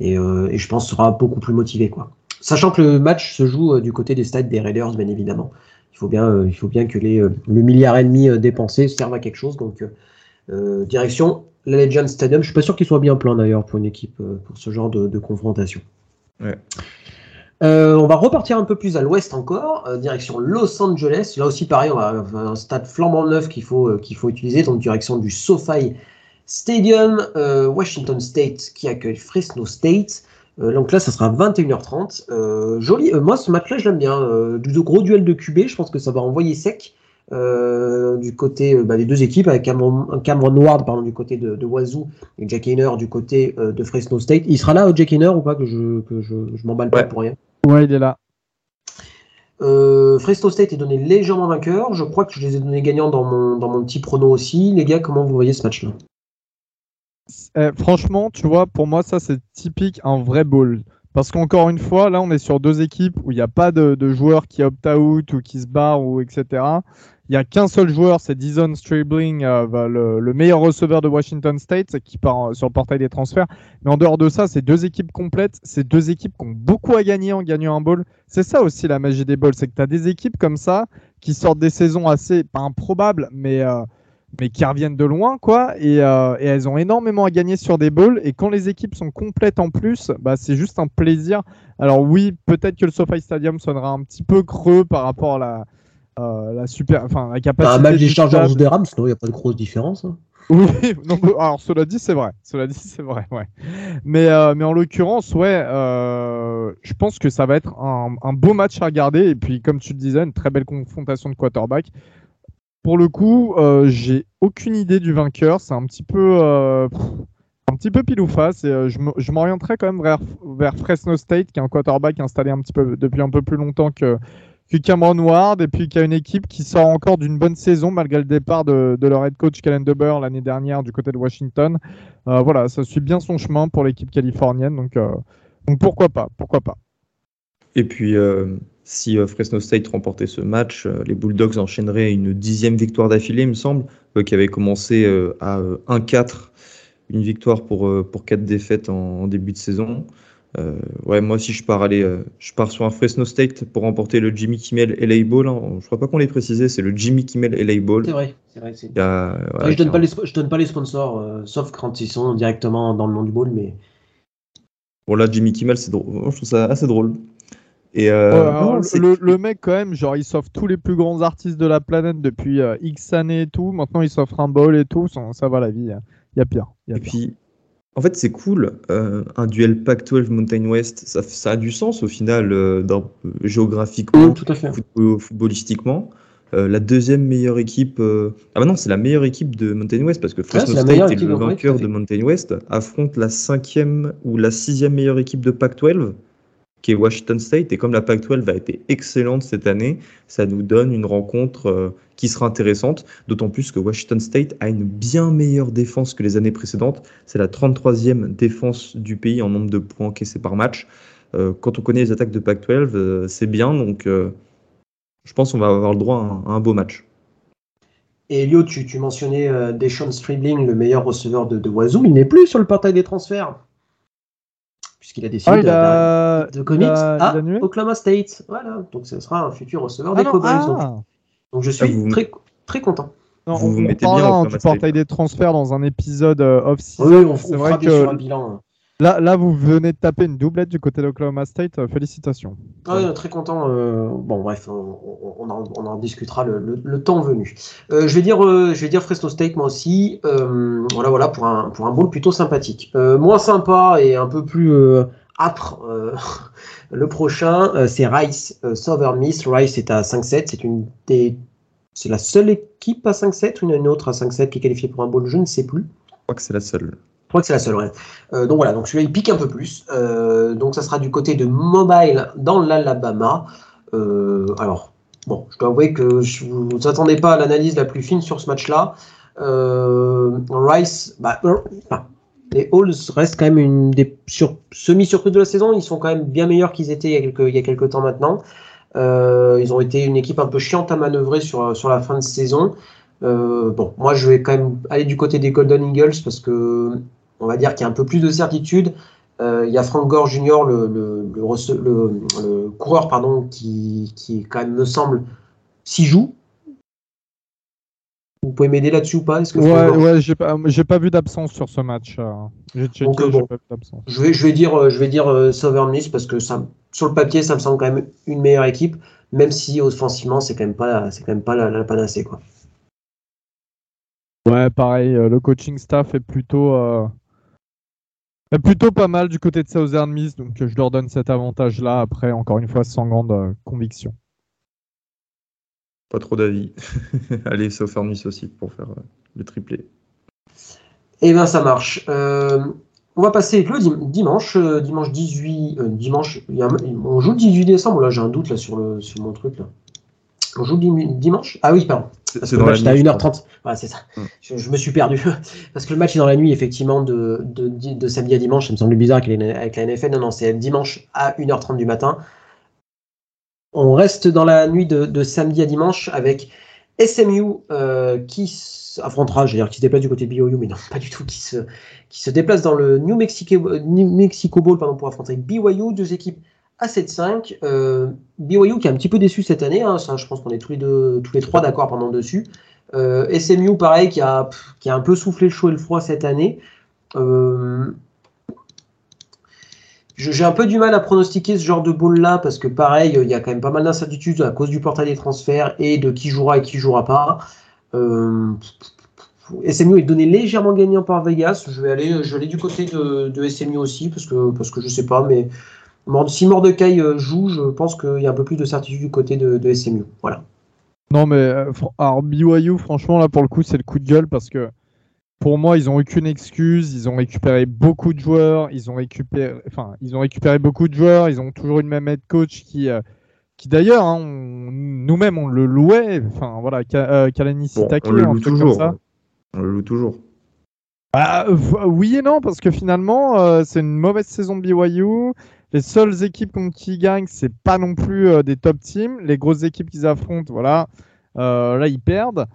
euh, et, je pense sera beaucoup plus motivé. Quoi. Sachant que le match se joue du côté des stades des Raiders, bien évidemment. Il faut bien, il faut bien que les, le milliard et demi dépensé serve à quelque chose. Donc, direction la Legend Stadium. Je suis pas sûr qu'il soit bien plein d'ailleurs pour une équipe, pour ce genre de, confrontation. on va repartir un peu plus à l'ouest encore, direction Los Angeles. Là aussi, pareil, on va, un stade flambant neuf qu'il faut, qu'il faut utiliser, donc direction du SoFi Stadium, Washington State qui accueille Fresno State. donc là, ça sera 21h30. joli. moi, ce match-là, je l'aime bien. du gros duel de QB, je pense que ça va envoyer sec. Euh, du côté euh, bah, des deux équipes, avec Cameron, Cameron Ward pardon, du côté de, de Wazoo et Jack Hayner du côté euh, de Fresno State. Il sera là, Jack Hayner, ou pas Que je, que je, je m'emballe pas pour rien? Ouais, il est là. Fresno State est donné légèrement vainqueur. Je crois que je les ai donnés gagnants dans mon, dans mon petit prono aussi. Les gars, comment vous voyez ce match-là? Eh, Franchement, tu vois, pour moi, ça, c'est typique un vrai ball. Parce qu'encore une fois, là, on est sur deux équipes où il n'y a pas de, de joueurs qui opt-out ou qui se barrent, ou etc. Il n'y a qu'un seul joueur, c'est Dizon Stribling, euh, le, meilleur receveur de Washington State, qui part euh, sur le portail des transferts. Mais en dehors de ça, c'est deux équipes complètes. C'est deux équipes qui ont beaucoup à gagner en gagnant un bowl. C'est ça aussi la magie des bowls, c'est que tu as des équipes comme ça qui sortent des saisons assez, pas improbables, mais, euh, mais qui reviennent de loin, quoi. Et, et, elles ont énormément à gagner sur des bowls. Et quand les équipes sont complètes en plus, bah, c'est juste un plaisir. Alors oui, peut-être que le SoFi Stadium sonnera un petit peu creux par rapport à la euh, la super, enfin la capacité. Un match des Chargers des Rams, sinon il n'y a pas de grosse différence. Hein. Oui, alors cela dit, c'est vrai. Cela dit, c'est vrai, ouais. Mais, euh, mais en l'occurrence, ouais, euh, je pense que ça va être un, un, beau match à regarder. Et puis, comme tu le disais, une très belle confrontation de quarterback. Pour le coup, j'ai aucune idée du vainqueur. C'est un petit peu, un petit peu. Et je m'orienterai quand même vers, vers Fresno State, qui est un quarterback installé un petit peu depuis un peu plus longtemps que puis Cameron Ward, et puis qui a une équipe qui sort encore d'une bonne saison malgré le départ de, leur head coach Kellen DeBoer l'année dernière du côté de Washington. Euh, voilà, ça suit bien son chemin pour l'équipe californienne, donc, euh, donc pourquoi pas, pourquoi pas. Et puis, euh, si Fresno State remportait ce match, les Bulldogs enchaîneraient une dixième victoire d'affilée, il me semble, qui avait commencé à 1-4, une victoire pour, pour 4 défaites en début de saison. Euh, ouais, moi aussi, je pars, aller, euh, je pars sur un Fresno State pour remporter le Jimmy Kimmel LA Bowl. Hein. Je crois pas qu'on l'ait précisé, c'est le Jimmy Kimmel LA Bowl. C'est vrai, c'est vrai. je, donne pas les, je donne pas les sponsors, euh, sauf quand ils sont directement dans le nom du bowl, mais. Bon, là, Jimmy Kimmel, c'est drôle. Je trouve ça assez drôle. Et le, mec, quand même, genre, il s'offre tous les plus grands artistes de la planète depuis X années et tout. Maintenant, il s'offre un bowl et tout. Ça, va la vie. Il y a pire. et puis, en fait, c'est cool. Euh, un duel Pac-12 Mountain West, ça, ça, a du sens au final, euh, dans, euh, géographiquement, tout à fait. footballistiquement. la deuxième meilleure équipe. Ah bah non, c'est la meilleure équipe de Mountain West parce que Fresno State est le vainqueur de Mountain West affronte la cinquième ou la sixième meilleure équipe de Pac-12 qui est Washington State. Et comme la Pac-12 a été excellente cette année, ça nous donne une rencontre euh, qui sera intéressante, d'autant plus que Washington State a une bien meilleure défense que les années précédentes. C'est la 33e défense du pays en nombre de points encaissés par match. Euh, quand on connaît les attaques de Pac-12, euh, c'est bien. Donc, je pense qu'on va avoir le droit à un, beau match. Et Elio, tu, mentionnais Deshaun Stribling, le meilleur receveur de, de Wazoo. Il n'est plus sur le portail des transferts puisqu'il a décidé ah, de, commit à Oklahoma State. Voilà, donc ce sera un futur receveur ah des Cowboys. Ah. Donc, je suis très, très content. vous vous mettez bien du portail des transferts dans un épisode euh, off-season. Oui, on, c'est vrai que sur un bilan. Là, là, vous venez de taper une doublette du côté d'Oklahoma State. Euh, félicitations. Ah, oui, très content. Euh, bon, bref, on, en, discutera le, temps venu. Euh, je vais dire, je vais dire Fresno State moi aussi. voilà, voilà pour un pour un bowl plutôt sympathique. moins sympa et un peu plus âpre. le prochain, c'est Rice Southern Miss. Rice est à 5-7. C'est une des c'est la seule équipe à 5-7 ou une autre à 5-7 qui est qualifiée pour un bowl Je ne sais plus. Je crois que c'est la seule crois que c'est la seule, ouais. Euh, donc voilà, donc celui-là il pique un peu plus. Euh, donc ça sera du côté de Mobile dans l'Alabama. Euh, alors, bon, je dois avouer que je, vous attendez pas à l'analyse la plus fine sur ce match-là. Rice, bah, les Halls restent quand même une des semi-surprises de la saison. Ils sont quand même bien meilleurs qu'ils étaient il y a quelques, il y a quelques temps maintenant. ils ont été une équipe un peu chiante à manœuvrer sur, sur la fin de saison. bon, moi je vais quand même aller du côté des Golden Eagles parce que on va dire qu'il y a un peu plus de certitude. Euh, il y a Frank Gore Jr., le, le, coureur pardon, qui, qui, quand même me semble, s'y joue. Vous pouvez m'aider là-dessus ou pas? Que Ouais, ouais j'ai pas, pas, vu d'absence sur ce match. Euh. J'ai checké, bon, pas vu je vais, je vais dire, euh, je vais dire Southern Miss parce que ça, sur le papier, ça me semble quand même une meilleure équipe, même si offensivement, c'est quand même pas, c'est quand même pas la, la panacée quoi. Ouais, pareil, le coaching staff est plutôt, plutôt pas mal du côté de Southern Miss, donc je leur donne cet avantage-là. Après, encore une fois, sans grande conviction. Pas trop d'avis. Allez, Southern Miss aussi pour faire le triplé. Eh bien, ça marche. On va passer le dimanche, euh, dimanche 18, euh, dimanche, on joue le 18 décembre, là j'ai un doute là sur, le, sur mon truc là. On joue dimanche? Ah oui, pardon. Parce que le match est à 1h30. Ouais, c'est ça. Mm. Je, me suis perdu. Parce que le match est dans la nuit, effectivement, de, de, samedi à dimanche. Ça me semble bizarre avec la NFL. Non, non, c'est dimanche à 1h30 du matin. On reste dans la nuit de, samedi à dimanche avec SMU euh, qui affrontera, je dire, qui se déplace du côté de BYU, mais non, pas du tout, qui se, qui se déplace dans le New Mexico, New Mexico Bowl pardon, pour affronter BYU, deux équipes à 7-5. Euh, BYU qui est un petit peu déçu cette année, hein, ça, je pense qu'on est tous les, deux, tous les trois d'accord pendant dessus. Euh, SMU, pareil, qui a, qui a un peu soufflé le chaud et le froid cette année. Euh, j'ai un peu du mal à pronostiquer ce genre de bowl là parce que pareil, il y a quand même pas mal d'incertitudes à cause du portail des transferts et de qui jouera et qui jouera pas. SMU est donné légèrement gagnant par Vegas. Je vais aller, je vais du côté de, SMU aussi parce que, parce que je sais pas, mais si Mordecai euh, joue, je pense qu'il y a un peu plus de certitude du côté de, SMU. Voilà. Non, mais euh, alors BYU, franchement, là pour le coup, c'est le coup de gueule parce que pour moi, ils n'ont aucune excuse. Ils ont récupéré beaucoup de joueurs. Ils ont récupéré, enfin, ils ont récupéré beaucoup de joueurs. Ils ont toujours une même head coach qui, qui d'ailleurs, hein, nous-mêmes, on le louait. Enfin, voilà, euh, Kalani bon, on le loue toujours. On le loue toujours. Bah, oui et non, parce que finalement, euh, c'est une mauvaise saison de BYU. Les seules équipes qui ils gagnent, c'est pas non plus euh, des top teams. Les grosses équipes qu'ils affrontent, voilà, là, ils perdent.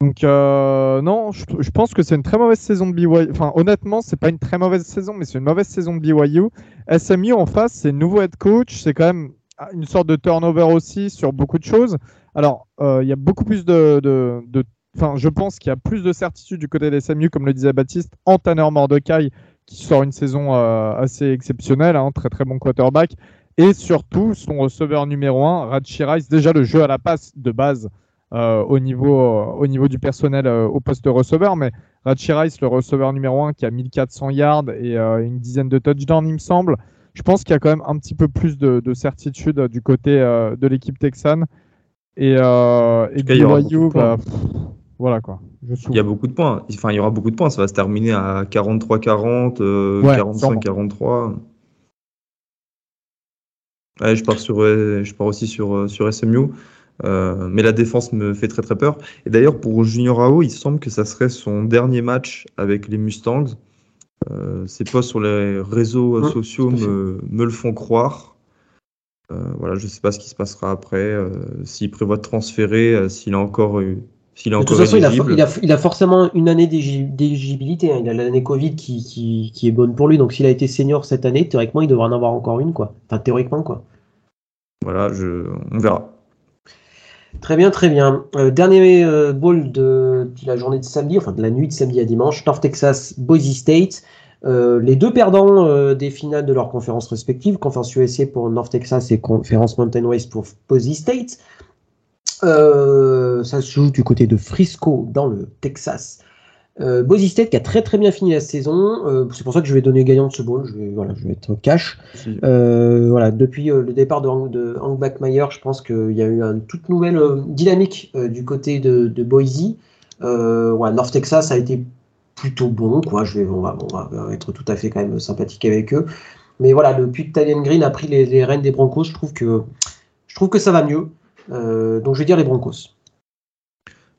Donc, non, je, pense que c'est une très mauvaise saison de BYU. Enfin, honnêtement, c'est pas une très mauvaise saison, mais c'est une mauvaise saison de BYU. SMU en face, c'est nouveau head coach. C'est quand même une sorte de turnover aussi sur beaucoup de choses. Alors, euh, il y a beaucoup plus de, de, Enfin, je pense qu'il y a plus de certitude du côté des SMU, comme le disait Baptiste, en Tanner Mordecai, qui sort une saison euh, assez exceptionnelle, hein, très très bon quarterback, et surtout son receveur numéro 1, Rachi Rice, déjà le jeu à la passe de base euh, au, niveau, au niveau du personnel au poste de receveur, mais Rachi Rice, le receveur numéro 1, qui a 1400 yards et une dizaine de touchdowns, il me semble. Je pense qu'il y a quand même un petit peu plus de, certitude du côté euh, de l'équipe texane. Et, euh, et bah, voilà quoi. il y a beaucoup de points. Enfin, il y aura beaucoup de points. Ça va se terminer à 43-40, 45-43. Euh, je pars sur, je pars aussi sur, sur SMU. mais la défense me fait très très peur. Et d'ailleurs, pour Junior Ao, il semble que ça serait son dernier match avec les Mustangs. Euh, ces posts sur les réseaux euh, sociaux me, le font croire. Euh, voilà, je ne sais pas ce qui se passera après, s'il prévoit de transférer, s'il a encore eu. S'il de toute façon, il a, forcément une année d'éligibilité. Hein. Il a l'année Covid qui, est bonne pour lui. Donc, s'il a été senior cette année, théoriquement, il devrait en avoir encore une. Quoi. Enfin, théoriquement, quoi. Voilà, je... on verra. Très bien, très bien. dernier ball de, la journée de samedi, enfin de la nuit de samedi à dimanche, North Texas, Boise State. Euh, les deux perdants euh, des finales de leurs conférences respectives, conférence USA pour North Texas et conférence Mountain West pour Posey State. Euh, ça se joue du côté de Frisco dans le Texas. Euh, Boise State qui a très très bien fini la saison. c'est pour ça que je vais donner gagnant de ce bowl. Je vais, voilà, je vais être cash. voilà, depuis le départ de, de Hank Backmeyer, je pense qu'il y a eu une toute nouvelle dynamique du côté de, de Boise. North Texas a été plutôt bon, quoi. Je vais, on, va, être tout à fait quand même sympathique avec eux. Mais voilà, depuis que Tylen Green a pris les, les, rênes des Broncos, je trouve que, je trouve que ça va mieux. Euh, donc je vais dire les Broncos.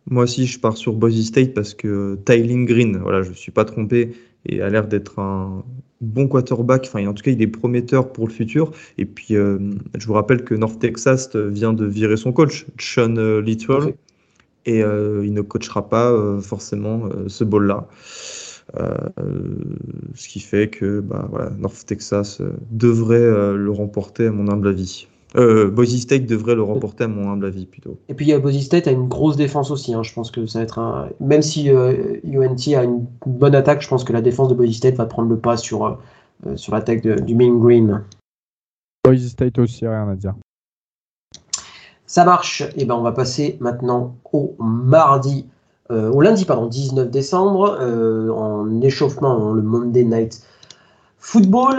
Moi aussi, je pars sur Boise State parce que Tylen Green, voilà, je ne suis pas trompé, et a l'air d'être un bon quarterback. Enfin, en tout cas, il est prometteur pour le futur. Et puis, euh, je vous rappelle que North Texas vient de virer son coach, Sean euh, Little et euh, il ne coachera pas euh, forcément ce ball-là. ce qui fait que bah, voilà, North Texas devrait le remporter à mon humble avis. Euh, Boise State devrait le remporter à mon humble avis plutôt. Et puis Boise State a une grosse défense aussi. Hein. Je pense que ça va être un. Même si UNT a une bonne attaque, je pense que la défense de Boise State va prendre le pas sur, sur l'attaque du Main Green. Boise State aussi, rien à dire. Ça marche. Et eh ben on va passer maintenant au mardi au lundi, pardon, 19 décembre, en échauffement, le Monday Night Football,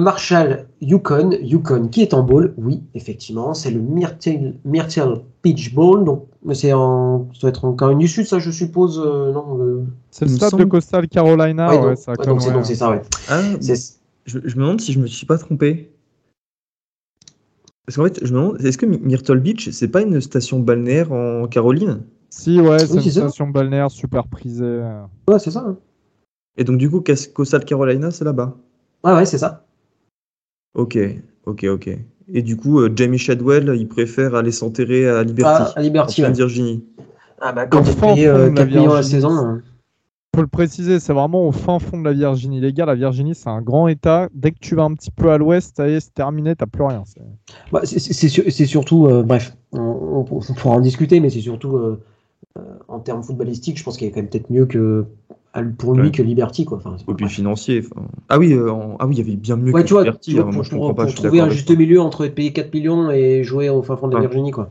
Marshall, Yukon, Yukon qui est en ball, oui, effectivement, c'est le Myrtle, Myrtle Beach Bowl, donc c'est en, ça doit être en une du Sud, ça je suppose, non C'est le stade de Coastal Carolina, ouais, donc, c'est ça, ouais. Ah, je, je, me demande si je me suis pas trompé. Parce qu'en fait, je me demande, est-ce que Myrtle Beach, c'est pas une station balnéaire en Caroline? Si, ouais, c'est une station balnéaire super prisée. Ouais, c'est ça. Hein. Et donc, du coup, Coastal Carolina, c'est là-bas? Ouais, ouais, c'est ça. Ok, ok, ok. Et du coup, euh, Jamie Shadwell, il préfère aller s'enterrer à Liberty. Ah, à Liberty, en Virginie. Ah bah, quand payes euh, 4 millions la saison. Hein faut le préciser, c'est vraiment au fin fond de la Virginie. Les gars, la Virginie, c'est un grand État. Dès que tu vas un petit peu à l'ouest, c'est terminé, t'as plus rien. Bah, c'est surtout, euh, bref, on, pourra en discuter, mais c'est surtout euh, euh, en termes footballistiques, je pense qu'il y a quand même peut-être mieux que pour lui que Liberty. Quoi. Enfin, Au plus financier. Ah oui, ah oui, il y avait bien mieux que tu vois, Liberty. Hein, pour, trouver un juste milieu entre payer 4 millions et jouer au fin fond de la Virginie. Quoi.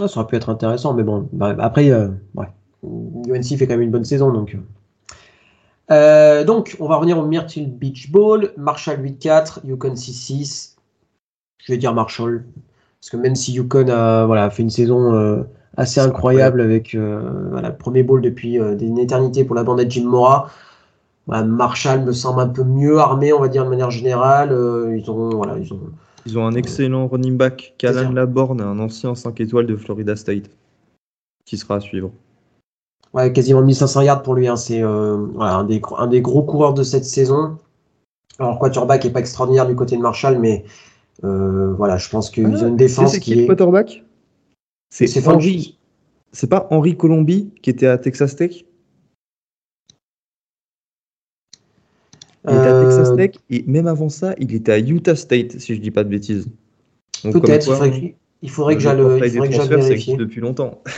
Ah, ça aurait pu être intéressant, mais bon, bah, après, ouais. UNC fait quand même une bonne saison. Donc, euh, donc on va revenir au Myrtle Beach Bowl. Marshall 8-4, Yukon 6-6. Je vais dire Marshall. Parce que même si Yukon a voilà, fait une saison euh, assez incroyable avec euh, voilà, le premier bowl depuis une éternité pour la bande de Jim Mora, Marshall me semble un peu mieux armé, on va dire de manière générale. ils, ont, voilà, ils, ont, ils ont un excellent running back, Callan Laborne, un ancien 5 étoiles de Florida State, qui sera à suivre. Ouais, quasiment 1500 yards pour lui. Hein. C'est euh, un, des, un des gros coureurs de cette saison. Alors, quarterback n'est pas extraordinaire du côté de Marshall, mais euh, voilà, je pense qu'ils ah, ont une défense qui, qui est. quarterback? C'est Henry. C'est pas Henri Colombi qui était à Texas Tech Il était à Texas euh, Tech et même avant ça, il était à Utah State, si je dis pas de bêtises. Peut-être, il faudrait que, j'aille vérifier. depuis longtemps.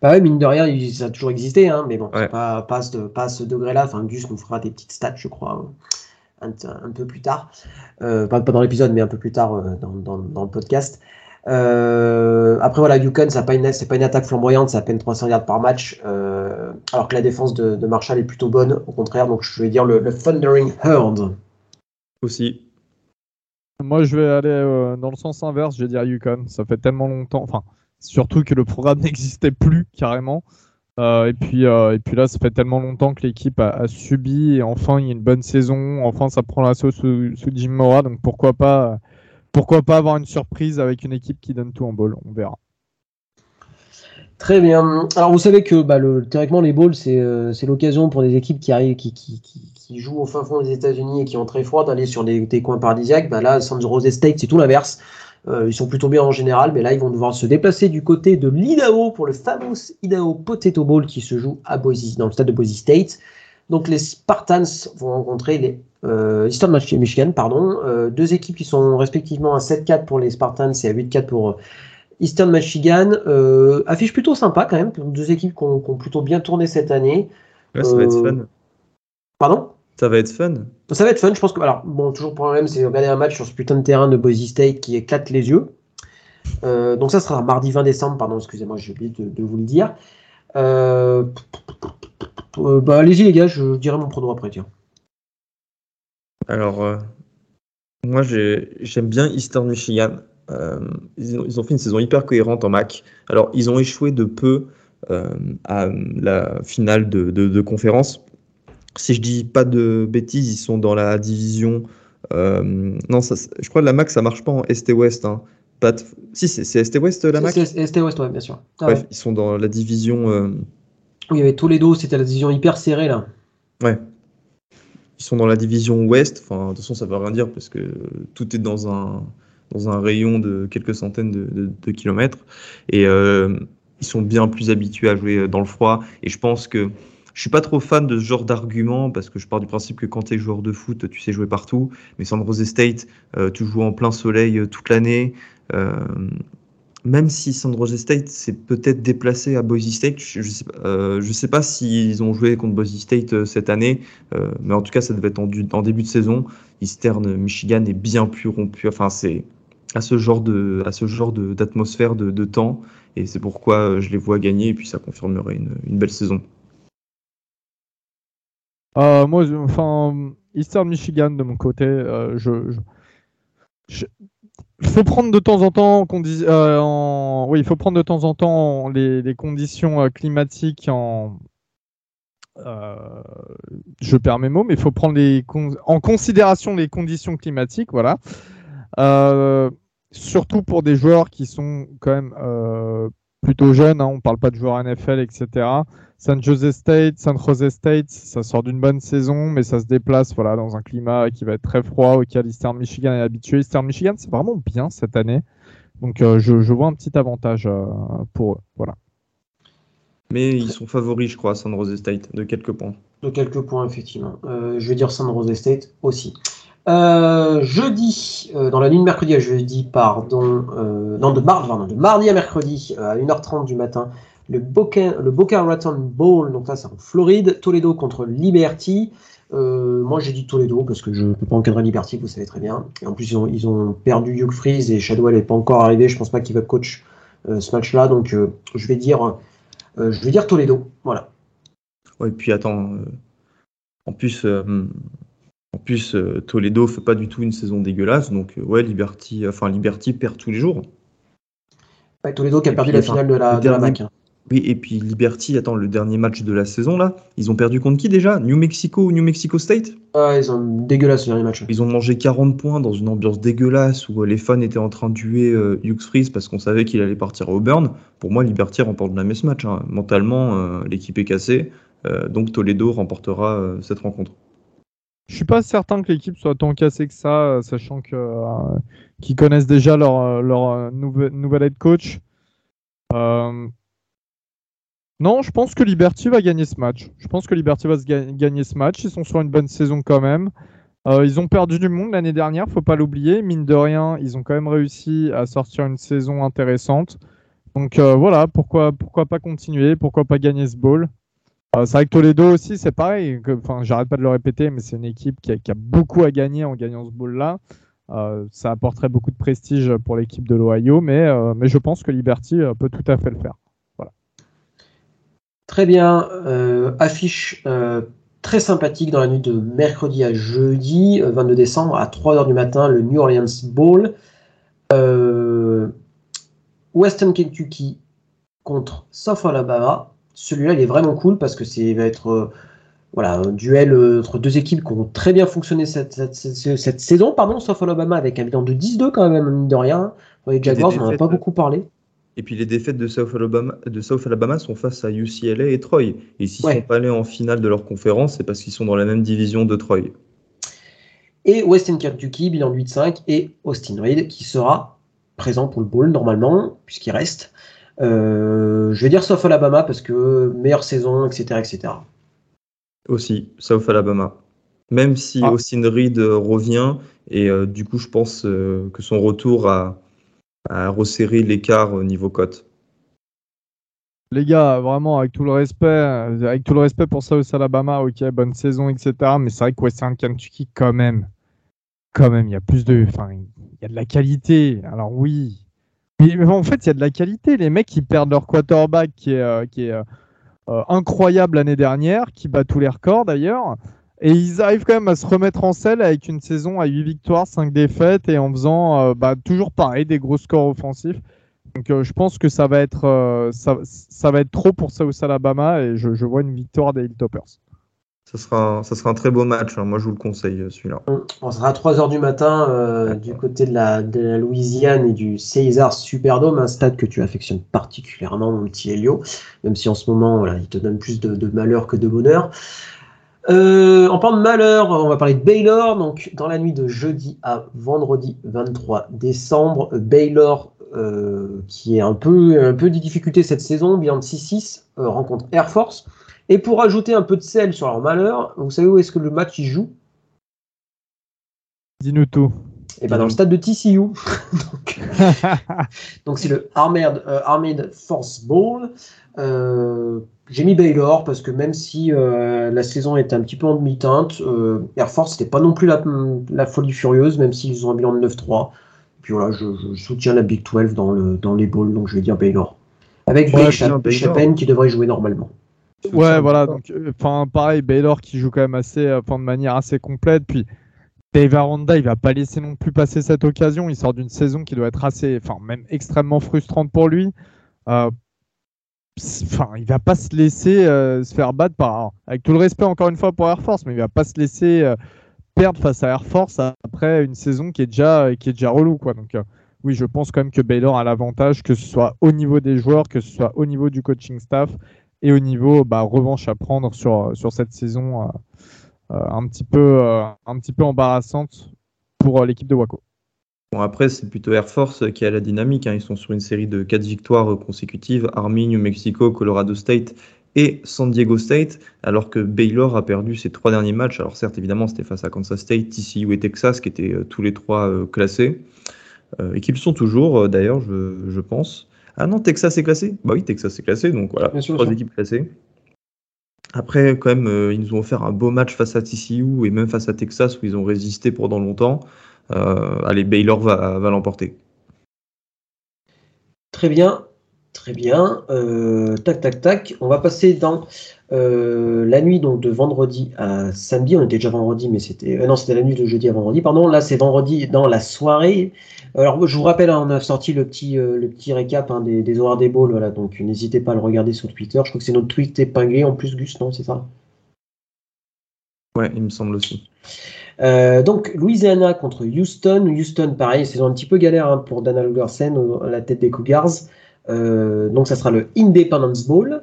Bah ouais, mine de rien, ça a toujours existé, hein, mais bon, pas, pas, ce, pas ce degré-là. Enfin, Gus nous fera des petites stats, je crois, un, un peu plus tard. Euh, pas, dans l'épisode, mais un peu plus tard euh, dans, dans, dans, le podcast. Euh, après, voilà, Yukon, c'est pas, une, pas une attaque flamboyante, c'est à peine 300 yards par match, euh, alors que la défense de, de, Marshall est plutôt bonne, au contraire. Donc, je vais dire le, le Thundering Herd. Aussi. Moi, je vais aller euh, dans le sens inverse, je vais dire Yukon. Ça fait tellement longtemps. Enfin, Surtout que le programme n'existait plus carrément. Euh, et, puis, euh, et puis là, ça fait tellement longtemps que l'équipe a, subi. Et enfin, il y a une bonne saison. Enfin, ça prend la sauce sous, Jim Mora. Donc pourquoi pas, pourquoi pas avoir une surprise avec une équipe qui donne tout en ball On verra. Très bien. Alors vous savez que bah, le, théoriquement les balls euh, c'est l'occasion pour des équipes qui arrivent, qui, jouent au fin fond des États-Unis et qui ont très froid d'aller sur des, des, coins paradisiaques. Bah, là, San Jose State c'est tout l'inverse. Euh, ils sont plutôt bien en général, mais là, ils vont devoir se déplacer du côté de l'Idaho pour le fameux Idaho Potato Bowl qui se joue à Boise, dans le stade de Boise State. Donc, les Spartans vont rencontrer les euh, Eastern Michigan, pardon, euh, deux équipes qui sont respectivement à 7-4 pour les Spartans et à 8-4 pour euh, Eastern Michigan. affiche plutôt sympa quand même, deux équipes qui ont, plutôt bien tourné cette année. ça va être fun. Pardon? Ça va être fun. Ça va être fun, je pense que. Alors, bon, toujours le problème, c'est regarder un match sur ce putain de terrain de Boise State qui éclate les yeux. Euh, donc, ça sera mardi 20 décembre, pardon, excusez-moi, j'ai oublié de, vous le dire. Euh, euh, bah, allez-y, les gars, je dirai mon prono après, tiens. Alors, moi, j'aime bien Eastern Michigan. Ils ont, fait une saison hyper cohérente en MAC. Alors, ils ont échoué de peu à la finale de conférence si je dis pas de bêtises, ils sont dans la division. Euh, non, ça, je crois que la MAC, ça marche pas en Est et Ouest. Hein. Si, c'est Est et Ouest la MAC C'est Est et Ouest, ouais, bien sûr. Ah Bref, ils sont dans la division. Euh... Oui, il y avait Toledo, c'était la division hyper serrée là. Ouais. Ils sont dans la division Ouest. Enfin, de toute façon, ça veut rien dire parce que tout est dans un, dans un rayon de quelques centaines de, kilomètres. Et euh, ils sont bien plus habitués à jouer dans le froid. Et je pense que je suis pas trop fan de ce genre d'argument parce que je pars du principe que quand tu es joueur de foot, tu sais jouer partout. Mais San Jose State, euh, tu joues en plein soleil euh, toute l'année. Euh, même si San Jose State s'est peut-être déplacé à Boise State, je ne sais, je sais, pas s'ils ont joué contre Boise State cette année, mais en tout cas, ça devait être en, début de saison. Eastern Michigan est bien plus rompu. Enfin, c'est à ce genre de, d'atmosphère, de, de, temps. Et c'est pourquoi je les vois gagner. Et puis ça confirmerait une, une belle saison. Euh, moi, enfin, Eastern Michigan de mon côté, je, faut prendre de temps en temps, euh, en... oui, il faut prendre de temps en temps les, les conditions climatiques en, euh, je perds mes mots, mais il faut prendre les en considération les conditions climatiques, voilà. Euh, surtout pour des joueurs qui sont quand même euh, plutôt jeunes, hein, on ne parle pas de joueurs NFL, etc. San Jose State, San Jose State, ça sort d'une bonne saison, mais ça se déplace voilà, dans un climat qui va être très froid, auquel Eastern Michigan est habitué. Eastern Michigan, c'est vraiment bien cette année. Donc je, je, vois un petit avantage pour eux. Voilà. Mais ils sont favoris, je crois, à San Jose State, de quelques points. De quelques points, effectivement. Euh, je vais dire San Jose State aussi. Euh, jeudi, euh, dans la nuit de mercredi à jeudi, pardon, non, de, de mardi à mercredi, à 1h30 du matin, le Boca, le Boca Raton Bowl, donc là c'est en Floride, Toledo contre Liberty. moi j'ai dit Toledo parce que je ne peux pas encadrer Liberty, vous savez très bien. Et en plus ils ont, ils ont perdu Hugh Freeze et Shadwell n'est pas encore arrivé, je pense pas qu'il va coach ce match-là, donc je vais dire euh, je vais dire Toledo. Voilà. Ouais, et puis attends, euh, en plus, euh, en plus Toledo fait pas du tout une saison dégueulasse, donc ouais, Liberty, enfin Liberty perd tous les jours. Ouais, Toledo qui a perdu la finale de la, de la MAC. Hein. Oui, et puis Liberty, attends, le dernier match de la saison là, ils ont perdu contre qui déjà? New Mexico ou New Mexico State? Ouais, ils ont dégueulasse le dernier match. Ils ont mangé 40 points dans une ambiance dégueulasse où les fans étaient en train de tuer euh, Hughes Freeze parce qu'on savait qu'il allait partir à Auburn. Pour moi, Liberty remporte jamais ce match. Hein. Mentalement, euh, l'équipe est cassée. Euh, donc Toledo remportera cette rencontre. Je suis pas certain que l'équipe soit tant cassée que ça, sachant que qu'ils connaissent déjà leur, leur nouvel head coach. Non, je pense que Liberty va gagner ce match. Je pense que Liberty va gagner ce match. Ils sont sur une bonne saison quand même. Euh, ils ont perdu du monde l'année dernière, faut pas l'oublier. Mine de rien, ils ont quand même réussi à sortir une saison intéressante. Donc euh, voilà, pourquoi, pourquoi pas continuer, pourquoi pas gagner ce bowl? Euh, c'est vrai que Toledo aussi, c'est pareil. Enfin, j'arrête pas de le répéter, mais c'est une équipe qui a, beaucoup à gagner en gagnant ce bowl-là. ça apporterait beaucoup de prestige pour l'équipe de l'Ohio, mais, mais je pense que Liberty peut tout à fait le faire. Très bien. Euh, affiche euh, très sympathique dans la nuit de mercredi à jeudi, 22 euh, décembre, à 3h du matin, le New Orleans Bowl. Western Kentucky contre South Alabama. Celui-là, il est vraiment cool parce que c'est va être voilà, un duel entre deux équipes qui ont très bien fonctionné cette, cette, saison. Pardon, South Alabama avec un bilan de 10-2 quand même, mine de rien. Les Jaguars, on n'en a pas beaucoup parlé. Et puis les défaites de South Alabama, de South Alabama sont face à UCLA et Troy. Et s'ils ne sont pas allés en finale de leur conférence, c'est parce qu'ils sont dans la même division de Troy. Et Western Kentucky, bilan 8-5, et Austin Reed qui sera présent pour le bowl normalement, puisqu'il reste. Euh, je vais dire South Alabama parce que meilleure saison, etc. etc. Aussi, South Alabama. Même si ah. Austin Reed revient, et euh, du coup, je pense euh, que son retour a à resserrer l'écart au niveau cote. Les gars, vraiment, avec tout le respect, avec tout le respect pour South Alabama, ok, bonne saison, etc. Mais c'est vrai que Western Kentucky, quand même, quand même, il y a plus de, enfin, il y a de la qualité. Alors oui, mais, en fait, il y a de la qualité. Les mecs, qui perdent leur quarterback, qui est, euh, qui est euh, euh, incroyable l'année dernière, qui bat tous les records d'ailleurs. Et ils arrivent quand même à se remettre en selle avec une saison à 8 victoires, 5 défaites et en faisant euh, bah, toujours pareil, des gros scores offensifs. Donc euh, je pense que ça va être euh, ça, va être trop pour South Alabama et je, vois une victoire des Hilltoppers. Ça sera, un, ça sera un très beau match, hein. moi je vous le conseille celui-là. On sera à 3h du matin du côté de la, de la, Louisiane et du Caesars Superdome, un stade que tu affectionnes particulièrement, mon petit Helio, même si en ce moment voilà, il te donne plus de, de malheur que de bonheur. Euh, en parlant de malheur, on va parler de Baylor. Donc, dans la nuit de jeudi à vendredi 23 décembre, Baylor, euh, qui est un peu, un peu de difficulté cette saison, bien de 6-6, euh, rencontre Air Force. Et pour ajouter un peu de sel sur leur malheur, vous savez où est-ce que le match il joue? Dis-nous tout. Et eh ben dans le stade de TCU. donc, c'est le Armored, Armored Force Bowl. J'ai mis Baylor parce que même si euh, la saison est un petit peu en demi-teinte, euh, Air Force n'était pas non plus la, folie furieuse, même s'ils ont un bilan de 9-3. Puis voilà, je, soutiens la Big 12 dans, le, dans les balls, donc je vais dire Baylor. Avec ouais, qui devrait jouer normalement. Ouais, voilà. Donc, euh, enfin, pareil, Baylor qui joue quand même assez, de manière assez complète. Puis Dave Aranda, il va pas laisser non plus passer cette occasion. Il sort d'une saison qui doit être assez, enfin, même extrêmement frustrante pour lui. Euh, enfin, il va pas se laisser se faire battre par, avec tout le respect encore une fois pour Air Force, mais il va pas se laisser perdre face à Air Force après une saison qui est déjà, qui est déjà relou, quoi. Donc, oui, je pense quand même que Baylor a l'avantage, que ce soit au niveau des joueurs, que ce soit au niveau du coaching staff et au niveau bah, revanche à prendre sur, sur cette saison euh, euh, un, petit peu, euh, un petit peu embarrassante pour l'équipe de Waco. Bon, après, c'est plutôt Air Force qui a la dynamique. Hein. Ils sont sur une série de quatre victoires consécutives Army, New Mexico, Colorado State et San Diego State, alors que Baylor a perdu ses trois derniers matchs. Alors certes, évidemment, c'était face à Kansas State, TCU et Texas, qui étaient tous les trois classés, et qui le sont toujours, d'ailleurs, je, je, pense. Ah non, Texas est classé Bah oui, Texas est classé, donc voilà, trois équipes classées. Après, quand même, euh, ils nous ont offert un beau match face à TCU et même face à Texas où ils ont résisté pendant longtemps. Euh, allez, Baylor va, va l'emporter. Très bien, très bien. Euh, tac, tac, tac. On va passer dans la nuit donc de vendredi à samedi. On était déjà vendredi, mais c'était non, c'était la nuit de jeudi à vendredi. Pardon. Là, c'est vendredi dans la soirée. Alors, je vous rappelle, hein, on a sorti le petit, euh, le petit récap hein, des, des, horaires des balls, voilà, donc n'hésitez pas à le regarder sur Twitter. Je crois que c'est notre tweet épinglé en plus, Gus, non C'est ça? Ouais, il me semble aussi. Euh, donc, Louisiana contre Houston. Houston, pareil, saison un petit peu galère hein, pour Dana Lugersen à la tête des Cougars. Euh, donc, ça sera le Independence Bowl.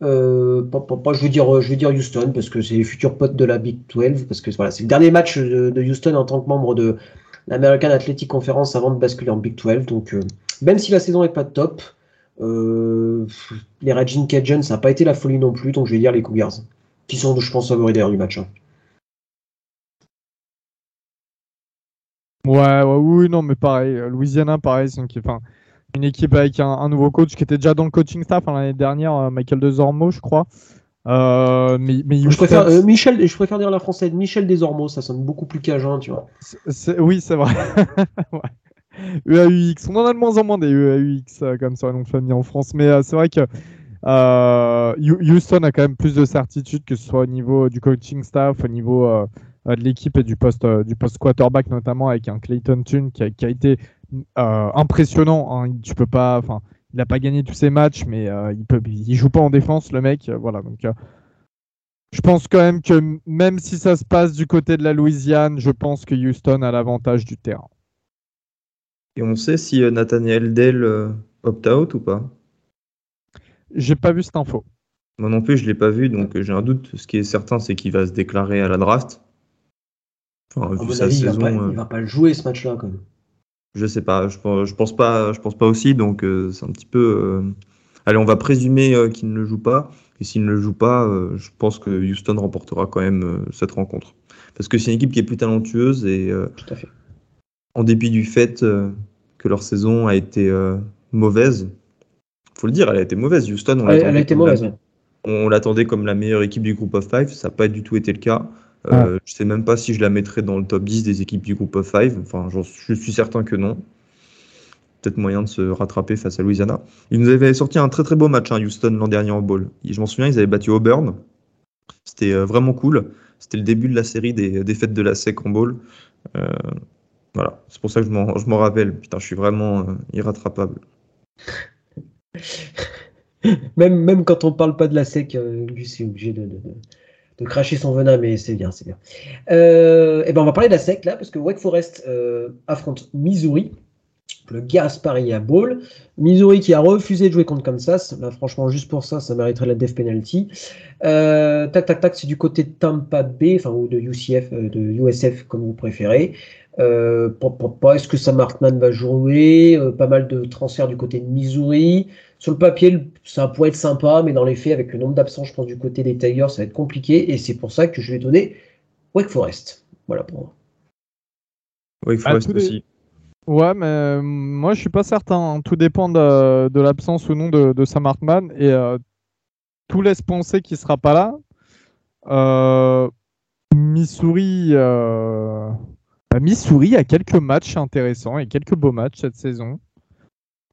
je, veux dire, je veux dire Houston parce que c'est les futurs potes de la Big 12. Parce que voilà, c'est le dernier match de Houston en tant que membre de, l'American Athletic Conference avant de basculer en Big 12. Donc, euh, même si la saison n'est pas top, euh, les Raging Cajuns, ça n'a pas été la folie non plus. Donc, je vais dire les Cougars, qui sont, je pense, favoris d'ailleurs du match. Hein. Ouais, ouais, oui, non, mais pareil. Euh, Louisiana, pareil, c'est enfin, une équipe avec un, nouveau coach qui était déjà dans le coaching staff hein, l'année dernière, Michael Desormeaux, je crois. Euh, mais, je, préfère, euh, Michel, je préfère dire la française Michel Desormeaux, ça sonne beaucoup plus cajun, tu vois. oui, c'est vrai. ouais. EAUX, on en a de moins en moins des EAUX euh, comme ça, de famille en France, mais c'est vrai que Houston a quand même plus de certitude que ce soit au niveau du coaching staff, au niveau de l'équipe et du poste, du poste quarterback notamment avec un Clayton Tune qui a, qui a été impressionnant. Hein. Tu peux pas, enfin, il n'a pas gagné tous ses matchs, mais euh, il peut, il joue pas en défense, le mec. Euh, voilà, donc euh, je pense quand même que même si ça se passe du côté de la Louisiane, je pense que Houston a l'avantage du terrain. Et on sait si Nathaniel Dell opt-out ou pas J'ai pas vu cette info. Moi non plus, je l'ai pas vu, donc j'ai un doute. Ce qui est certain, c'est qu'il va se déclarer à la draft. Enfin, sa saison, il, va va pas le jouer ce match-là, quand même. Je sais pas, je, je pense pas, je pense pas aussi, donc euh, c'est un petit peu. Euh, allez, on va présumer euh, qu'il ne le joue pas, et s'il ne le joue pas, je pense que Houston remportera quand même cette rencontre, parce que c'est une équipe qui est plus talentueuse et Tout à fait. en dépit du fait que leur saison a été mauvaise, faut le dire, elle a été mauvaise. Houston, on elle, a été mauvaise. On l'attendait comme la meilleure équipe du groupe of five, ça n'a pas du tout été le cas. Euh, je sais même pas si je la mettrais dans le top 10 des équipes du groupe of 5. Enfin, je suis certain que non. Peut-être moyen de se rattraper face à Louisiana. Ils nous avaient sorti un très très beau match, hein, Houston, l'an dernier en bowl. Je m'en souviens, ils avaient battu Auburn. C'était euh, vraiment cool. C'était le début de la série des défaites de la SEC en bowl. Euh, voilà, c'est pour ça que je m'en rappelle. Putain, je suis vraiment irrattrapable. même, même quand on parle pas de la SEC, lui, c'est obligé de de cracher son venin, mais c'est bien, c'est bien. Euh, et ben on va parler de la SEC là, parce que Wake Forest euh, affronte Missouri, le Gasparilla Bowl. Missouri qui a refusé de jouer contre Kansas. Franchement, juste pour ça, ça mériterait la death penalty. Euh, tac, tac, tac, c'est du côté de Tampa Bay, enfin, ou de UCF, de USF, comme vous préférez. Est-ce que Sam Hartman va jouer? Pas mal de transferts du côté de Missouri. Sur le papier, ça pourrait être sympa, mais dans les faits, avec le nombre d'absents, je pense, du côté des Tigers, ça va être compliqué. Et c'est pour ça que je vais donner Wake Forest. Voilà pour moi. Wake ah, Forest aussi. Ouais, mais euh, moi, je suis pas certain. Hein. Tout dépend de, l'absence ou non de, Sam Hartman. Et euh, tout laisse penser qu'il sera pas là. Euh, Missouri bah, Missouri a quelques matchs intéressants et quelques beaux matchs cette saison.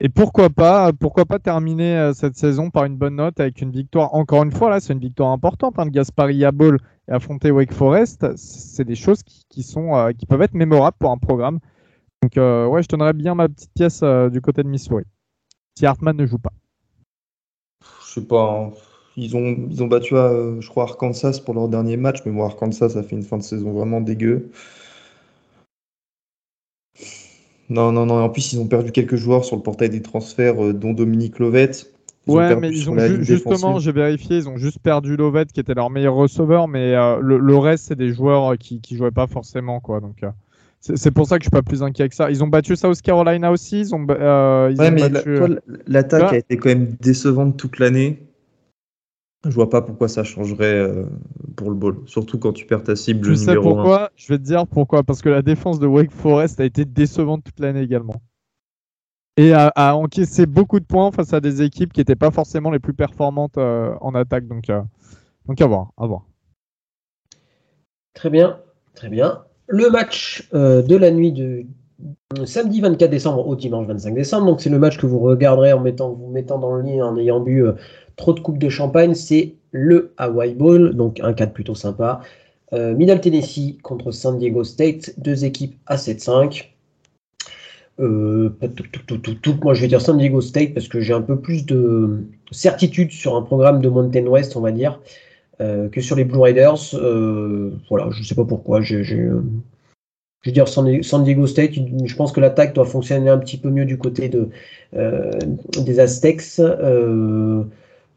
Et pourquoi pas, pourquoi pas terminer euh, cette saison par une bonne note avec une victoire. Encore une fois, là, c'est une victoire importante. Hein, de Gaspari à Ball et affronter Wake Forest, c'est des choses qui, sont, euh, qui peuvent être mémorables pour un programme. Donc, euh, ouais, je donnerais bien ma petite pièce du côté de Missouri. Si Hartman ne joue pas. Je sais pas. Hein. Ils ont, ils ont battu, je crois, Arkansas pour leur dernier match, mais Arkansas, ça fait une fin de saison vraiment dégueu. Non, non, non. En plus, ils ont perdu quelques joueurs sur le portail des transferts, euh, dont Dominique Lovette. ouais, mais ils ont justement, j'ai vérifié, ils ont juste perdu Lovette, qui était leur meilleur receveur, mais euh, le, reste, c'est des joueurs qui, qui jouaient pas forcément, quoi. Donc, euh, c'est pour ça que je suis pas plus inquiet que ça. Ils ont battu South Carolina aussi. Ils ont, ouais, mais l'attaque a été quand même décevante toute l'année. Je vois pas pourquoi ça changerait euh, pour le ball, surtout quand tu perds ta cible tu sais pourquoi? Je vais te dire pourquoi. Parce que la défense de Wake Forest a été décevante toute l'année également. Et a, encaissé beaucoup de points face à des équipes qui n'étaient pas forcément les plus performantes euh, en attaque. Donc, euh, donc à voir, à voir. Très bien, très bien. Le match de la nuit de samedi 24 décembre au dimanche 25 décembre. Donc c'est le match que vous regarderez en mettant, vous mettant dans le lit en ayant bu trop de coupes de champagne, c'est le Hawaii Bowl, donc un cadre plutôt sympa. Euh, Middle Tennessee contre San Diego State, deux équipes à 7-5. Euh, moi je vais dire San Diego State parce que j'ai un peu plus de certitude sur un programme de Mountain West, on va dire, euh, que sur les Blue Raiders. voilà, je ne sais pas pourquoi. je vais dire San Diego State, je pense que l'attaque doit fonctionner un petit peu mieux du côté de, des Aztecs.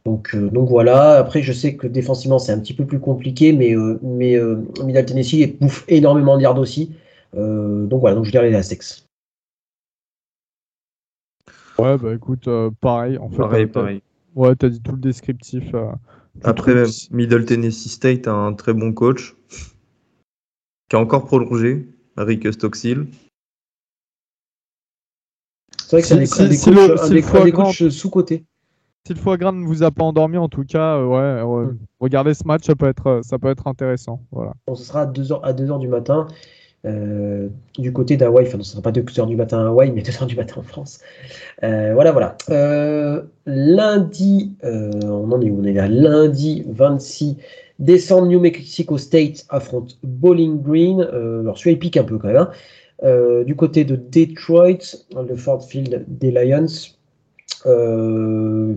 Donc, euh, donc voilà. Après, je sais que défensivement, c'est un petit peu plus compliqué, mais, euh, mais euh, Middle Tennessee bouffe énormément de yards aussi. donc voilà, donc je dirais les Aztecs. Ouais, bah écoute, pareil. En fait, pareil, pareil. Ouais, t'as dit tout le descriptif. Après, Middle Tennessee State a un très bon coach qui a encore prolongé, Rick Stockstill. C'est vrai que c'est un, des coachs sous-côté. Si le foie gras ne vous a pas endormi, en tout cas, euh, ouais, hmm. regardez ce match, ça peut être, euh, ça peut être intéressant. Voilà. Ce sera à 2h, à 2 du matin. Euh, du côté d'Hawaï, enfin, ce ne sera pas 2h du matin à Hawaï, mais 2h du matin en France. voilà, voilà. lundi, on en est où? On est là, lundi 26 décembre, New Mexico State affronte Bowling Green. alors, celui-là, il pique un peu quand même. Hein. du côté de Detroit, le Ford Field des Lions. Euh,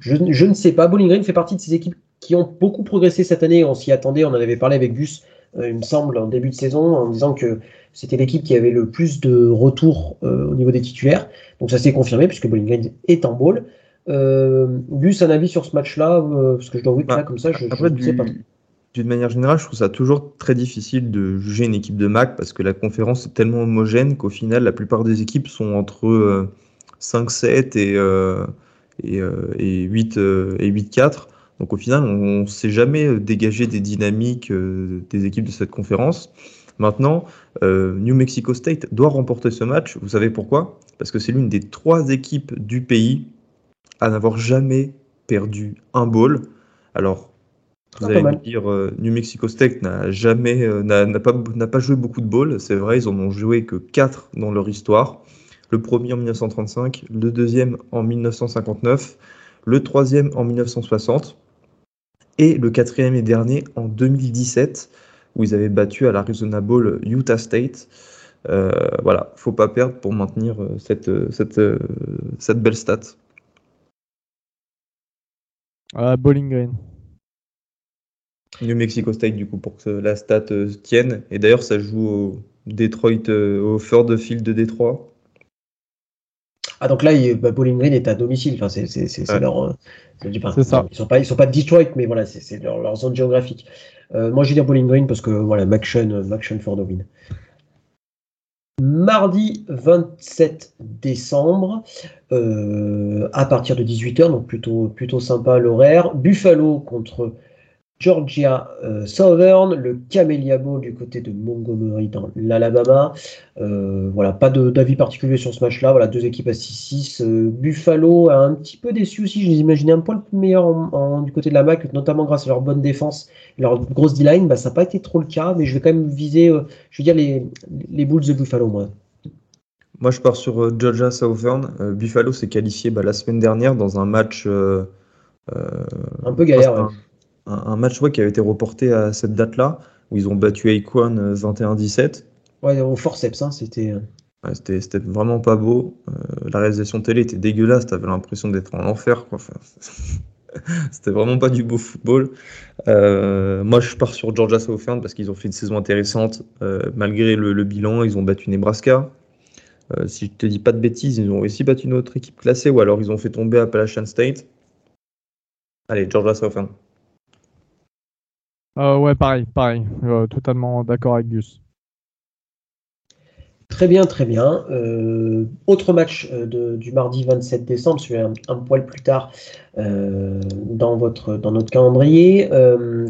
je, ne sais pas. Bowling Green fait partie de ces équipes qui ont beaucoup progressé cette année. On s'y attendait. On en avait parlé avec Gus, euh, il me semble, en début de saison, en disant que c'était l'équipe qui avait le plus de retours euh, au niveau des titulaires. Donc ça s'est confirmé puisque Bowling Green est en bowl. Gus, un avis sur ce match-là Parce que je dois vous dire bah, comme ça, je ne sais pas. D'une manière générale, je trouve ça toujours très difficile de juger une équipe de MAC parce que la conférence est tellement homogène qu'au final, la plupart des équipes sont entre 5-7 et, euh, et, euh, et 8 euh, et 8-4. Donc au final, on ne s'est jamais dégagé des dynamiques des équipes de cette conférence. Maintenant, New Mexico State doit remporter ce match. Vous savez pourquoi? Parce que c'est l'une des trois équipes du pays à n'avoir jamais perdu un bowl. Alors, vous allez me dire, New Mexico State n'a jamais, n'a pas, pas joué beaucoup de bowls. C'est vrai, ils en ont joué que 4 dans leur histoire le premier en 1935, le deuxième en 1959, le troisième en 1960 et le quatrième et dernier en 2017 où ils avaient battu à l'Arizona Bowl Utah State. Euh, voilà, faut pas perdre pour maintenir euh, cette, euh, cette, euh, cette belle stat. Ah, Bowling Green. New Mexico State, du coup, pour que la stat tienne. Et d'ailleurs, ça joue au Detroit, au Ford Field de Détroit. Ah donc là, bah, Bowling Green est à domicile. Enfin, c'est leur. Euh, ça. Ils sont pas, ils sont pas de Detroit, mais voilà, c'est leur, zone géographique. Euh, moi, je vais dire Bowling Green parce que voilà, Maction, euh, for the win. Mardi 27 décembre, à partir de 18h, donc plutôt, plutôt sympa l'horaire. Buffalo contre Georgia euh, Southern, le Camellia Bowl du côté de Montgomery dans l'Alabama. Euh, voilà, pas d'avis particulier sur ce match-là. Voilà, deux équipes à 6-6. Euh, Buffalo a un petit peu déçu aussi. Je les imaginais un peu meilleur en, du côté de la MAC, notamment grâce à leur bonne défense et leur grosse D-line. Bah, ça n'a pas été trop le cas, mais je vais quand même viser, je veux dire, les, les Bulls de Buffalo, moi. Moi, je pars sur Georgia Southern. Buffalo s'est qualifié bah, la semaine dernière dans un match. un peu galère, un, match qui avait été reporté à cette date-là, où ils ont battu Aquan 21-17. Ouais, au forceps, hein, c'était. Euh. c'était vraiment pas beau. Euh, la réalisation télé était dégueulasse, t'avais l'impression d'être en enfer. Quoi. c'était vraiment pas du beau football. Euh, moi, je pars sur Georgia Southern parce qu'ils ont fait une saison intéressante. malgré le, bilan, ils ont battu Nebraska. si je te dis pas de bêtises, ils ont aussi battu une autre équipe classée ou alors ils ont fait tomber Appalachian State. Allez, Georgia Southern. Euh, ouais, pareil, pareil. Euh, totalement d'accord avec Gus. Très bien, très bien. Euh, autre match du mardi 27 décembre, celui un, poil plus tard dans, votre, dans notre calendrier.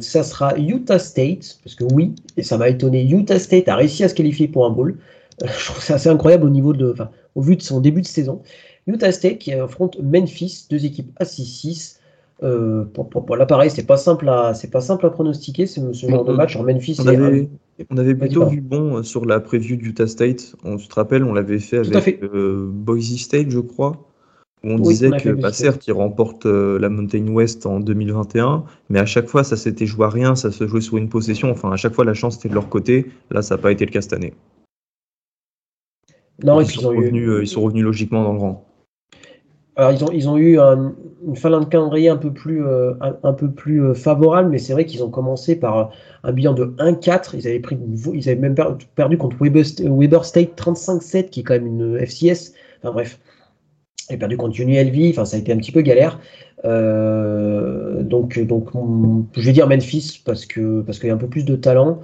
ça sera Utah State, parce que oui, et ça m'a étonné, Utah State a réussi à se qualifier pour un bowl. je trouve ça assez incroyable au, niveau de, au vu de son début de saison. Utah State qui affronte Memphis, deux équipes à 6-6. Euh, pour, pour, là, pareil, c'est pas simple à, c'est pas simple à pronostiquer ce, genre de match. En Memphis, on avait, on avait plutôt vu bon euh, sur la preview d'Utah State. On se rappelle, on l'avait fait avec euh, Boise State, je crois. Où on disait que, bah, certes, ils remportent la Mountain West en 2021, mais à chaque fois, ça s'était joué à rien, ça se jouait sur une possession. Enfin, à chaque fois, la chance était de leur côté. Là, ça n'a pas été le cas cette année. Non, ils, sont revenus, ils sont revenus logiquement dans le rang. Alors, ils ont, eu une fin de calendrier un peu plus, euh, euh, favorable, mais c'est vrai qu'ils ont commencé par euh, un bilan de 1-4. Ils avaient, même perdu contre Weber, State 35-7, qui est quand même une FCS. Enfin bref, ils ont perdu contre UNLV. Enfin, ça a été un petit peu galère. donc, je vais dire Memphis parce qu'il y a un peu plus de talent.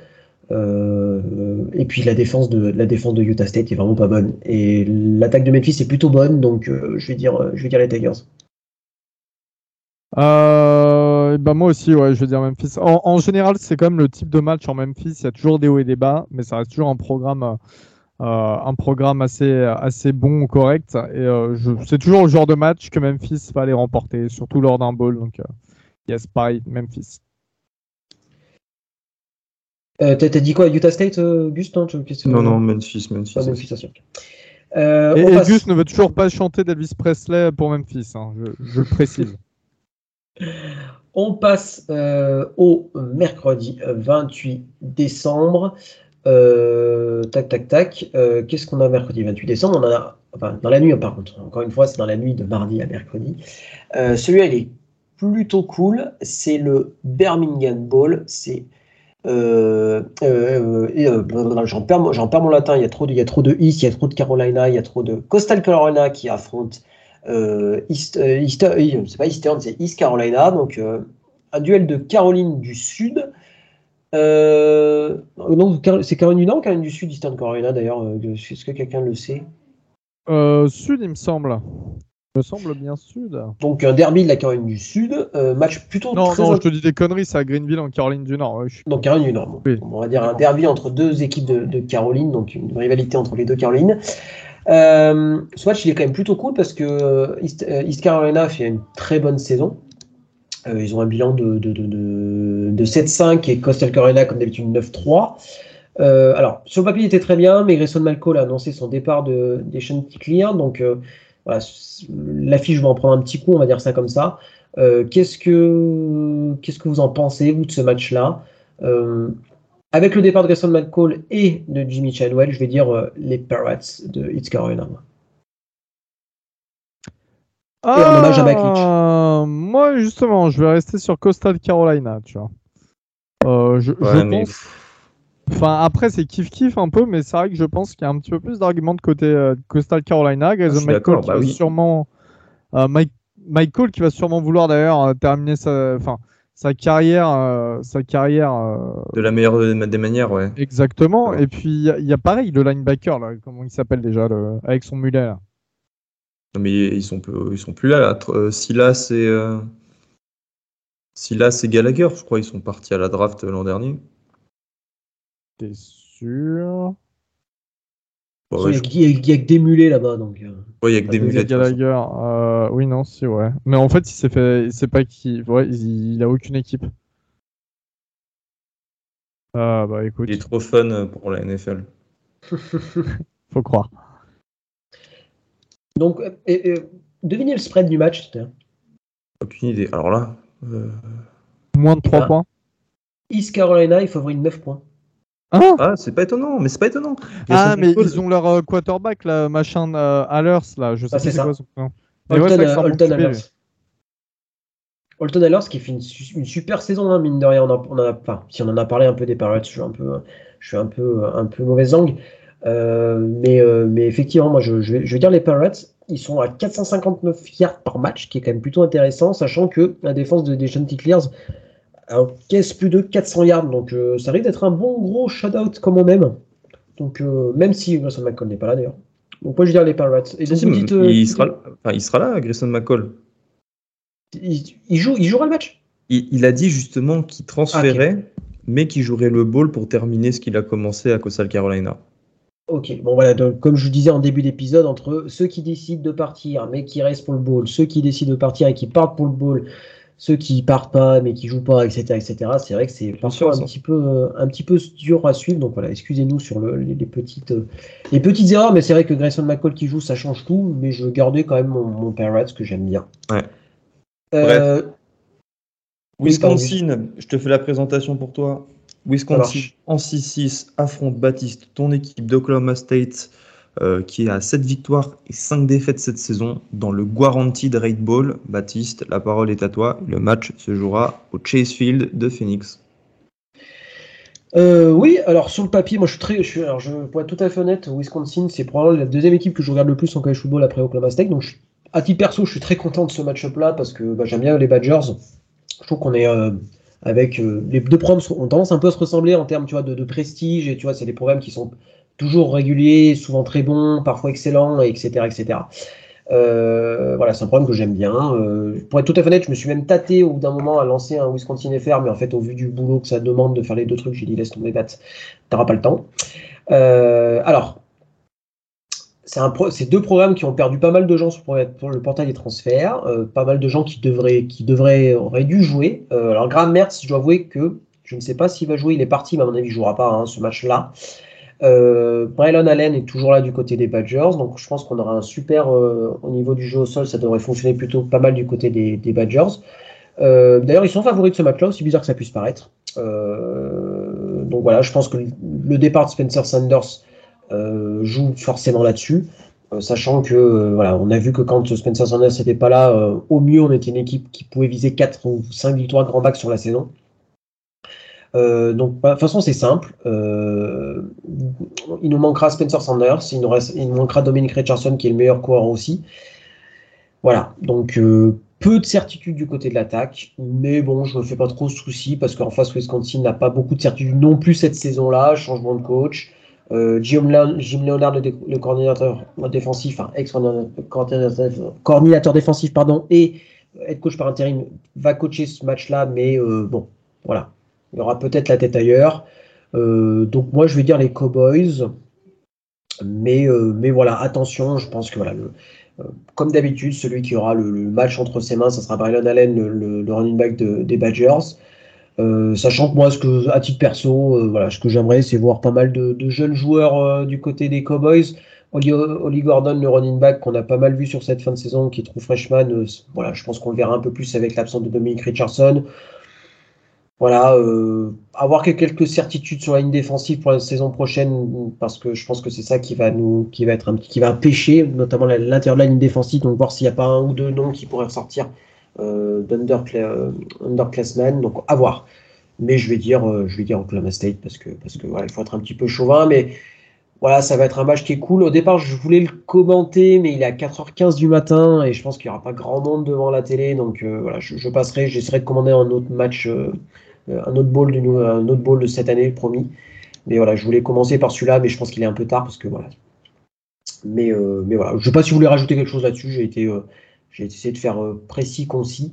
Euh, et puis la défense de la défense de Utah State est vraiment pas bonne. Et l'attaque de Memphis est plutôt bonne, donc euh, je vais dire je vais dire les Tigers. bah moi aussi, ouais, je vais dire Memphis. En, général, c'est quand même le type de match en Memphis. Il y a toujours des hauts et des bas, mais ça reste toujours un programme, un programme assez, assez bon, correct. Et c'est toujours le genre de match que Memphis va aller remporter, surtout lors d'un bowl. Donc, yes, pareil, Memphis. Euh, T'as dit quoi Utah State, euh, Gus non, non, non, Memphis. Memphis, ah, euh, et, Gus ne veut toujours pas chanter d'Elvis Presley pour Memphis, hein, je, précise. On passe euh, au mercredi 28 décembre. tac, tac, tac. Qu'est-ce qu'on a mercredi 28 décembre? On a, enfin, dans la nuit, par contre. Encore une fois, c'est dans la nuit de mardi à mercredi. Celui-là, il est plutôt cool. C'est le Birmingham Bowl. C'est euh, euh, euh, j'en perds, mon latin, il y, a trop de, il y a trop de East, il y a trop de Carolina, il y a trop de Coastal Carolina qui affronte East, c'est pas Eastern, c'est East Carolina, donc un duel de Caroline du Sud. non, c'est Caroline du Nord ou Caroline du Sud, Eastern Carolina d'ailleurs Est-ce que quelqu'un le sait. Sud, il me semble me semble bien sud. Donc un derby de la Caroline du Sud, euh, match plutôt non, Non, je te dis des conneries, c'est à Greenville en Caroline du Nord. Donc Caroline du Nord. On va dire un derby entre deux équipes de, Caroline, donc une rivalité entre les deux Carolines. Euh, ce match il est quand même plutôt cool parce que euh, East, Carolina fait une très bonne saison. ils ont un bilan de, de, 7-5 et Coastal Carolina comme d'habitude 9-3. alors, sur le papier, il était très bien, mais Grayson Malco a annoncé son départ de, des Clear, donc l'affiche va en prendre un petit coup, on va dire ça comme ça. Euh, qu'est-ce que qu'est-ce que vous en pensez vous de ce match-là? Euh, Avec le départ de Gaston McCall et de Jimmy Chadwell, je vais dire euh, les Pirates de It's Carolina. et en hommage à ah, Moi justement, je vais rester sur Coastal Carolina, tu vois. je, pense. Enfin, après, c'est kiff-kiff un peu, mais c'est vrai que je pense qu'il y a un petit peu plus d'arguments de côté euh, Coastal Carolina. Grayson ah, Michael qui bah va sûrement. Euh, Michael qui va sûrement vouloir d'ailleurs euh, terminer sa, enfin, sa carrière. sa carrière de la meilleure des manières, ouais. Exactement. Et puis, il y, a pareil, le linebacker, là, comment il s'appelle déjà, avec son mulet. Là. Non, mais ils sont, ils sont plus là, là. Silas et. Si là, c'est Gallagher, je crois, ils sont partis à la draft l'an dernier. T'es sûr? Il ouais, y, a que des mulets là-bas. Donc, euh. Ouais, il y a que des mulets. Gallagher, euh, oui, non, si, ouais. Mais en fait, il s'est fait. Il sait pas qui. Ouais, il, il a aucune équipe. Ah, bah écoute. Il est trop fun pour la NFL. Faut croire. Donc, devinez le spread du match, c'était. Aucune idée. Alors là. Euh, Moins de 3 points. East Carolina, il faut avoir une 9 points. Ah, ah c'est pas étonnant, mais c'est pas étonnant. ah, mais ils ont leur euh, quarterback, là, machin euh, Allers, là, je sais ah, pas c'est quoi son nom. Holton, Allers. Holton Allers qui fait une, une super saison, hein, mine de rien. On, en a, enfin, si on en a parlé un peu des Pirates, je suis un peu, je suis un peu, un peu mauvaise langue. Euh, mais, euh, mais effectivement, moi, je, je, vais, je, vais, dire les Pirates, ils sont à 459 yards par match, qui est quand même plutôt intéressant, sachant que la défense de, des Chanticleers encaisse plus de 400 yards. Donc, euh, ça risque d'être un bon gros shutout comme on aime. Donc, même si Grayson McCall n'est pas là d'ailleurs. Donc, moi, je dire les Pirates. Et il, sera, enfin, il sera là, Grayson McCall. Il, il, joue, il jouera le match il, a dit justement qu'il transférait, ah, mais qu'il jouerait le ball pour terminer ce qu'il a commencé à Coastal Carolina. Ok, bon voilà, donc, comme je vous disais en début d'épisode, entre ceux qui décident de partir mais qui restent pour le ball, ceux qui décident de partir et qui partent pour le ball, ceux qui partent pas mais qui jouent pas, etc., etc. C'est vrai que c'est parfois un petit peu euh, un petit peu dur à suivre. Donc voilà, excusez-nous sur les, petites euh, les petites erreurs, mais c'est vrai que Grayson McCall qui joue, ça change tout. Mais je gardais quand même mon, mon Pirates que j'aime bien. Ouais. Euh, Wisconsin, je te fais la présentation pour toi. Wisconsin en 6-6 affronte Baptiste, ton équipe d'Oklahoma State, euh, qui a 7 victoires et 5 défaites cette saison dans le Guaranteed Rate Bowl. Baptiste, la parole est à toi. Le match se jouera au Chase Field de Phoenix. Euh, oui, alors sur le papier, moi je suis très, je suis, alors je, pour être tout à fait honnête, Wisconsin c'est probablement la deuxième équipe que je regarde le plus en college football après Oklahoma State. Donc à titre perso, je suis très content de ce match-up là parce que bah, j'aime bien les Badgers. Je trouve qu'on est euh, avec les deux programmes ont tendance un peu à se ressembler en termes tu vois, de, prestige et tu vois c'est des programmes qui sont toujours réguliers, souvent très bons, parfois excellents, etc. etc. Euh, voilà, c'est un programme que j'aime bien. Euh, pour être tout à fait honnête, je me suis même tâté au bout d'un moment à lancer un Wisconsin FR, mais en fait, au vu du boulot que ça demande de faire les deux trucs, j'ai dit laisse tomber date, t'auras pas le temps. alors, c'est deux programmes qui ont perdu pas mal de gens pour, le portail des transferts, euh, pas mal de gens qui devraient, qui devraient, auraient dû jouer. Euh, alors Graham Mertz, je dois avouer que je ne sais pas s'il va jouer, il est parti, mais à mon avis, il ne jouera pas hein, ce match-là. Euh, Allen est toujours là du côté des Badgers, donc je pense qu'on aura un super au niveau du jeu au sol, ça devrait fonctionner plutôt pas mal du côté des, Badgers. D'ailleurs, ils sont favoris de ce match-là, aussi bizarre que ça puisse paraître. donc voilà, je pense que le départ de Spencer Sanders euh, joue forcément là-dessus. Euh, sachant que euh, voilà, on a vu que quand Spencer Sanders n'était pas là, au mieux on était une équipe qui pouvait viser 4 ou 5 victoires grand bac sur la saison. Donc, bah, de toute façon, c'est simple. il nous manquera Spencer Sanders, il nous, manquera Dominic Richardson, qui est le meilleur coureur aussi. Voilà, donc peu de certitude du côté de l'attaque, mais bon, je ne me fais pas trop de soucis parce qu'en face, Wisconsin n'a pas beaucoup de certitude non plus cette saison-là, changement de coach. Euh, Jim, Leonard, le, coordinateur défensif, enfin ex-coordinateur défensif, pardon, et head coach par intérim, va coacher ce match-là, mais euh, bon, voilà. Il aura peut-être la tête ailleurs. Euh, donc moi, je vais dire les Cowboys. Mais, mais voilà, attention, je pense que voilà, le, comme d'habitude, celui qui aura le, match entre ses mains, ça sera Brandon Allen, le, running back des Badgers. Euh, sachant que moi, ce que, à titre perso, euh, voilà, ce que j'aimerais, c'est voir pas mal de, jeunes joueurs euh, du côté des Cowboys. Oli, Gordon, le running back, qu'on a pas mal vu sur cette fin de saison, qui est trop freshman, voilà, je pense qu'on le verra un peu plus avec l'absence de Dominic Richardson. Voilà, avoir quelques certitudes sur la ligne défensive pour la saison prochaine, parce que je pense que c'est ça qui va nous, qui va être un petit, qui va pêcher, notamment l'intérieur de la ligne défensive. Donc voir s'il n'y a pas un ou deux noms qui pourraient ressortir euh, d'underclassmen, donc à voir. Mais je vais dire, euh, je vais dire Oklahoma State parce que, parce que voilà, il faut être un petit peu chauvin, mais voilà, ça va être un match qui est cool. Au départ, je voulais le commenter, mais il est à 4h15 du matin et je pense qu'il n'y aura pas grand monde devant la télé. Donc euh, voilà, je, passerai, j'essaierai de commander un autre match, un autre bowl de un autre bowl de cette année, promis. Mais voilà, je voulais commencer par celui-là, mais je pense qu'il est un peu tard parce que voilà. Mais, mais voilà, je ne sais pas si vous voulez rajouter quelque chose là-dessus. J'ai été, j'ai essayé de faire euh, précis, concis.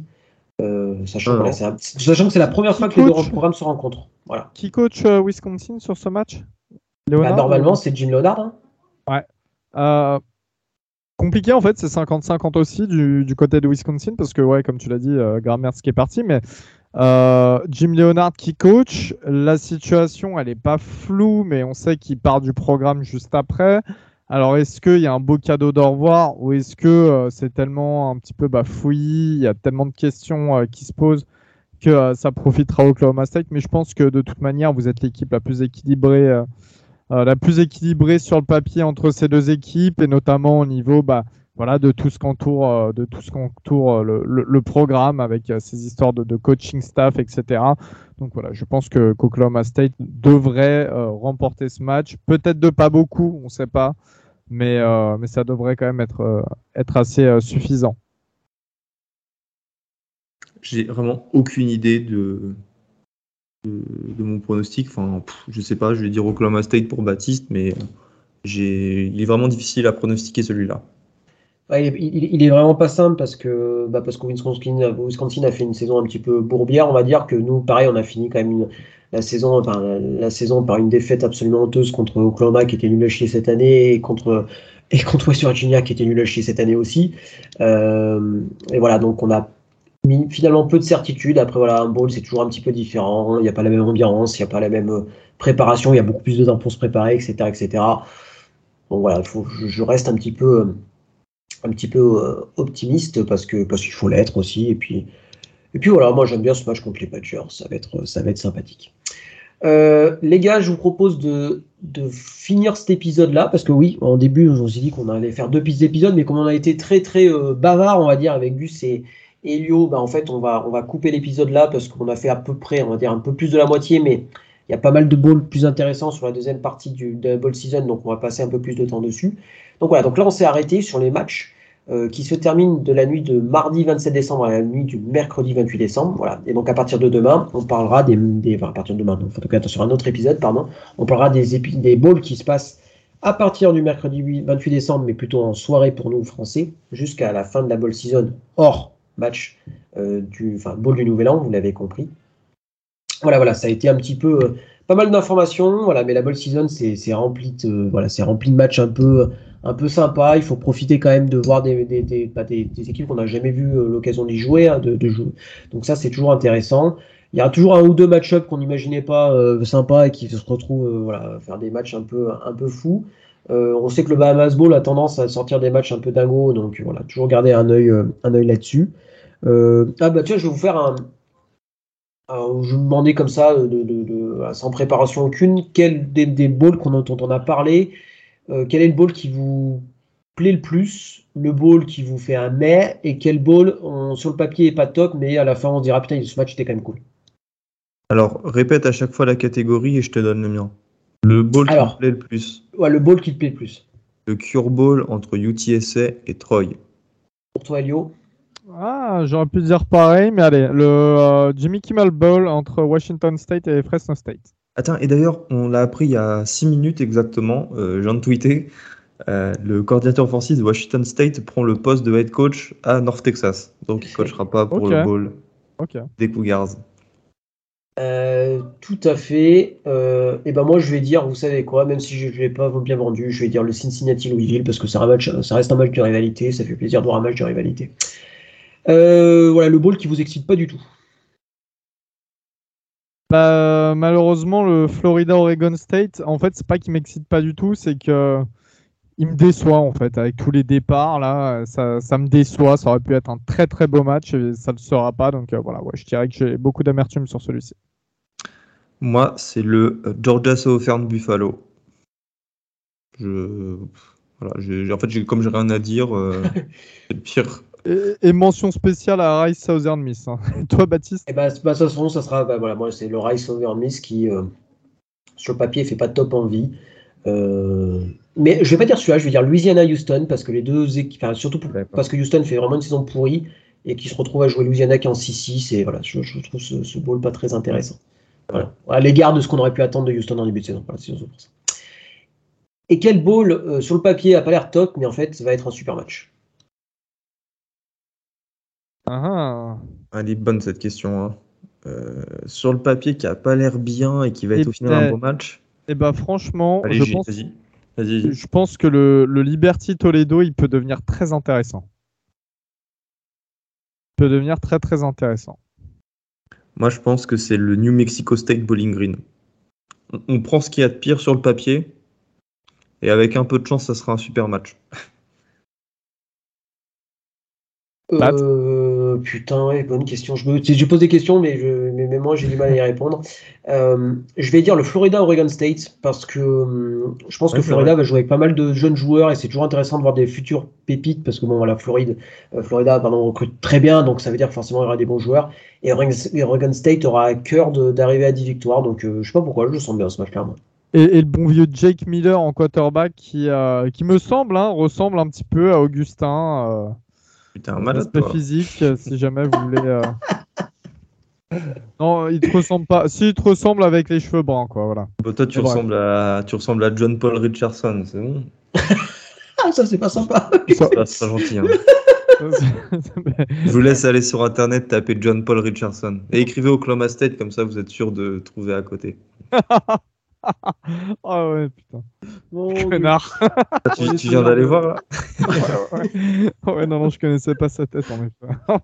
sachant, que c'est la première fois que les deux programmes se rencontrent. Voilà. Qui coach Wisconsin sur ce match? Bah, Normalement, c'est Jim Leonard. Hein. ouais. Compliqué en fait, c'est 50-50 aussi du, côté de Wisconsin parce que, ouais, comme tu l'as dit, euh, qui est parti, mais euh, Jim Leonard qui coach, la situation elle est pas floue, mais on sait qu'il part du programme juste après. Alors est-ce qu'il y a un beau cadeau d'au revoir ou est-ce que euh, c'est tellement un petit peu bah, fouillis, il y a tellement de questions euh, qui se posent que ça profitera au Oklahoma State, mais je pense que de toute manière vous êtes l'équipe la plus équilibrée. La plus équilibrée sur le papier entre ces deux équipes et notamment au niveau bah, voilà, de tout ce qu'entoure, euh, de tout ce qu'entoure euh, le, le, programme avec euh, ces histoires de, coaching staff, etc. Donc voilà, je pense que Oklahoma State devrait remporter ce match. Peut-être de pas beaucoup, on ne sait pas, mais, mais ça devrait quand même être, être assez suffisant. J'ai vraiment aucune idée de, de, mon pronostic. Enfin, je sais pas, je vais dire Oklahoma State pour Baptiste, mais il est vraiment difficile à pronostiquer celui-là il, est vraiment pas simple parce que, bah parce Wisconsin, a fait une saison un petit peu bourbière. On va dire que nous, pareil, on a fini quand même la, saison, enfin, la, saison par une défaite absolument honteuse contre Oklahoma qui était nul à chier cette année et contre, et contre West Virginia qui était nul à chier cette année aussi. Euh, et voilà, donc on a finalement peu de certitude. Après, voilà, un bowl, c'est toujours un petit peu différent. Il n'y a pas la même ambiance, il n'y a pas la même préparation, il y a beaucoup plus de temps pour se préparer, etc. etc. Donc voilà, faut, je, reste un petit peu un petit peu euh, optimiste parce que parce qu'il faut l'être aussi. Et puis, et puis voilà, moi j'aime bien ce match contre les Patchers, ça va être, ça va être sympathique. Euh, les gars, je vous propose de, de finir cet épisode-là, parce que oui, en début, on s'est dit qu'on allait faire deux pistes d'épisodes, mais comme on a été très très euh, bavard, on va dire, avec Gus et Elio, bah, en fait, on va, on va couper l'épisode là, parce qu'on a fait à peu près, on va dire, un peu plus de la moitié, mais il y a pas mal de balls plus intéressants sur la deuxième partie du, de la ball season, donc on va passer un peu plus de temps dessus. Donc voilà, donc là on s'est arrêté sur les matchs euh, qui se terminent de la nuit de mardi 27 décembre à la nuit du mercredi 28 décembre. Voilà. Et donc à partir de demain, on parlera des, des enfin, à partir de demain, donc, en tout cas sur un autre épisode, pardon, on parlera des, des balls qui se passent à partir du mercredi 28 décembre, mais plutôt en soirée pour nous français, jusqu'à la fin de la ball season hors match euh, du, enfin, ball du Nouvel An, vous l'avez compris. Voilà, voilà, ça a été un petit peu euh, pas mal d'informations, voilà, mais la ball season c'est rempli de, voilà, c'est rempli de matchs un peu un peu sympa. Il faut profiter quand même de voir des, des, des, bah, équipes qu'on n'a jamais vu euh, l'occasion d'y jouer, hein, de, jouer. Donc ça, c'est toujours intéressant. Il y a toujours un ou deux match-up qu'on n'imaginait pas euh, sympa et qui se retrouvent euh, voilà, faire des matchs un peu, un peu fous. On sait que le Bahamas Bowl a tendance à sortir des matchs un peu dingos, donc voilà, toujours garder un œil, un œil là-dessus. ah bah tiens, je vais vous faire un, je vous demandais comme ça, de, sans préparation aucune, quel des, des balls dont on a parlé euh, quel est le ball qui vous plaît le plus, le ball qui vous fait un mais, et quel ball sur le papier est pas top, mais à la fin on dira putain ce match était quand même cool. Alors répète à chaque fois la catégorie et je te donne le mien. Le ball qui te plaît le plus. Ouais, le ball qui te plaît le plus. Le cure ball entre UTSA et Troy. Pour toi, Elio Ah, j'aurais pu dire pareil, mais allez, le euh, Jimmy Kimmel Bowl entre Washington State et Fresno State. Attends, et d'ailleurs, on l'a appris il y a 6 minutes exactement, euh, je viens de tweeter, euh, le coordinateur offensif de Washington State prend le poste de head coach à North Texas. Donc il ne coachera pas pour le bowl des Cougars. Euh, tout à fait. et ben moi je vais dire, vous savez quoi, même si je ne l'ai pas bien vendu, je vais dire le Cincinnati Louisville parce que ça, reste un match de rivalité, ça fait plaisir de voir un match de rivalité. voilà, le bowl qui vous excite pas du tout. Bah, malheureusement, le Florida Oregon State, en fait, c'est pas qu'il m'excite pas du tout, c'est que il me déçoit en fait avec tous les départs là, ça, ça, me déçoit. Ça aurait pu être un très très beau match et ça ne le sera pas. Donc euh, voilà, ouais, je dirais que j'ai beaucoup d'amertume sur celui-ci. Moi, c'est le euh, Georgia Southern Buffalo. Je, voilà, en fait, comme j'ai rien à dire, euh, c'est le pire et, mention spéciale à Rice Southern Miss. Hein. Toi, Baptiste? Et eh bah, ben, bah, ça sera. Bah, voilà, moi, c'est le Rice Southern Miss qui, euh, sur le papier, fait pas de top envie. Euh, mais je vais pas dire celui-là, je vais dire Louisiana-Houston, parce que les deux équipes. Enfin, surtout parce que Houston fait vraiment une saison pourrie et qui se retrouve à jouer Louisiana qui en 6-6. Et voilà, je, trouve ce, ce bowl pas très intéressant. Voilà. À l'égard de ce qu'on aurait pu attendre de Houston en début de saison. Et quel bowl, euh, sur le papier, a pas l'air top, mais en fait, ça va être un super match. Ah, Elle est bonne cette question. hein. Euh, sur le papier, qui a pas l'air bien et qui va Et être au final un beau match. Et bah franchement, Allez, je pense, je que le, le Liberty Toledo, il peut devenir très intéressant. Il peut devenir très très intéressant. Moi, je pense que c'est le New Mexico State Bowling Green. On, on prend ce qu'il y a de pire sur le papier. Et avec un peu de chance, ça sera un super match. Pat Euh, putain, ouais, bonne question. Je, me, je pose des questions, mais, je, mais, mais moi j'ai du mal à y répondre. Euh, je vais dire le Florida Oregon State parce que hum, je pense Ouais, que Florida va jouer avec pas mal de jeunes joueurs et c'est toujours intéressant de voir des futurs pépites parce que bon, voilà, Floride, euh, Florida, pardon, recrute très bien, donc ça veut dire forcément il y aura des bons joueurs. Et Oregon, State aura à cœur d'arriver à 10 victoires, donc euh, je sais pas pourquoi, je le sens bien ce match-là. Et, et le bon vieux Jake Miller en quarterback qui, qui me semble, hein, ressemble un petit peu à Augustin. Putain, un malade, L'aspect toi. physique, euh, si jamais vous voulez. euh. Non, il te ressemble pas. Si, il te ressemble avec les cheveux bruns, quoi, voilà. Toi, tu ressembles, à, tu ressembles à John Paul Richardson, c'est bon Ah, ça c'est pas sympa. Ça- C'est pas, gentil. hein. Je vous laisse aller sur internet, taper John Paul Richardson. Et écrivez Oklahoma State, comme ça vous êtes sûr de trouver à côté. Ah ouais, putain. Bon, Connard. Ah, tu, tu viens d'aller voir là? Ouais, ouais, non, non, je connaissais pas sa tête, en effet. Oh.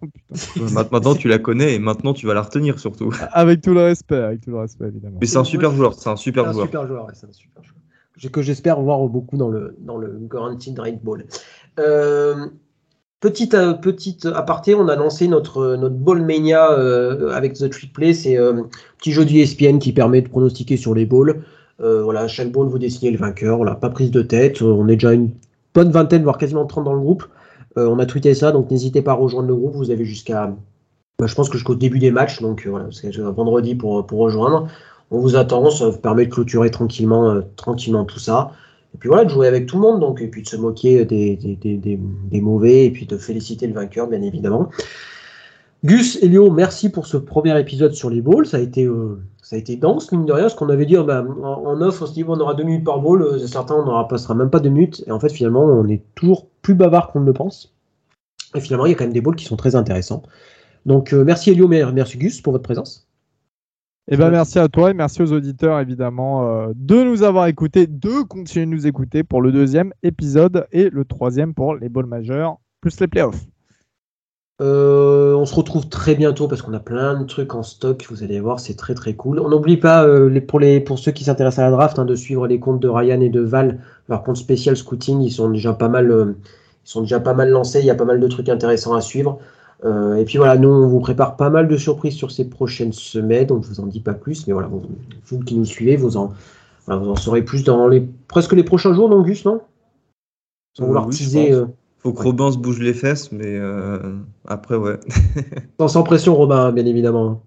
Ma- Maintenant tu la connais et maintenant tu vas la retenir surtout. Avec tout le respect, avec tout le respect, évidemment. Mais c'est un super joueur, c'est un C'est super un joueur. super joueur, ouais, c'est un super joueur. Que- j'espère voir beaucoup dans le, dans le Guaranteed Rate Ball. Euh, petite, euh, petite aparté, on a lancé notre, notre Ball Mania euh, avec The Trick Play. C'est euh, un petit jeu d'ESPN qui permet de pronostiquer sur les balls. Euh, voilà, chaque ball, vous dessinez le vainqueur. Voilà, pas prise de tête. Euh, On est déjà une bonne vingtaine, voire quasiment 30 dans le groupe. Euh, on a tweeté ça, donc n'hésitez pas à rejoindre le groupe. Vous avez jusqu'à, bah, je pense que jusqu'au début des matchs, donc euh, voilà, c'est vendredi pour, rejoindre. On vous attend, ça vous permet de clôturer tranquillement, euh, tranquillement tout ça. Et puis voilà, de jouer avec tout le monde, donc, et puis de se moquer des, mauvais, et puis de féliciter le vainqueur, bien évidemment. Gus, Elio, merci pour ce premier épisode sur les balls. Ça a été, ça a été dense, mine de rien, ce qu'on avait dit bah, en, en off, on se dit on aura deux minutes par ball, euh, certains on n'aura passera même pas deux minutes, et en fait finalement on est toujours plus bavard qu'on ne le pense. Et finalement il y a quand même des balls qui sont très intéressants. Donc euh, merci Elio, mer- merci Gus pour votre présence. Eh ben, merci à toi et merci aux auditeurs, évidemment, euh, de nous avoir écoutés, de continuer de nous écouter pour le deuxième épisode et le troisième pour les balls majeurs, plus les playoffs. Euh, on se retrouve très bientôt parce qu'on a plein de trucs en stock. Vous allez voir, c'est très très cool. On n'oublie pas euh, les, pour, les, pour ceux qui s'intéressent à la draft hein, de suivre les comptes de Ryan et de Val, leur compte spécial scouting. Ils sont déjà pas mal, euh, ils sont déjà pas mal lancés. Il y a pas mal de trucs intéressants à suivre. Euh, et puis voilà, nous on vous prépare pas mal de surprises sur ces prochaines semaines. Donc je vous en dis pas plus, mais voilà, vous, vous qui nous suivez, vous en, voilà, vous en saurez plus dans les presque les prochains jours, non Gus, non? Sans vouloir oui, teaser, euh, Faut que Robin se bouge les fesses, mais euh, après, ouais. Sans, sans pression, Robin, bien évidemment.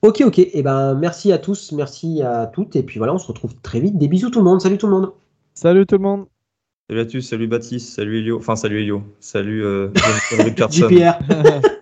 Ok, ok. Et ben, merci à tous, merci à toutes. Et puis voilà, on se retrouve très vite. Des bisous tout le monde. Salut tout le monde. Salut tout le monde Salut à tous, salut Baptiste, salut Elio. Enfin, salut Elio. Salut euh. JPR.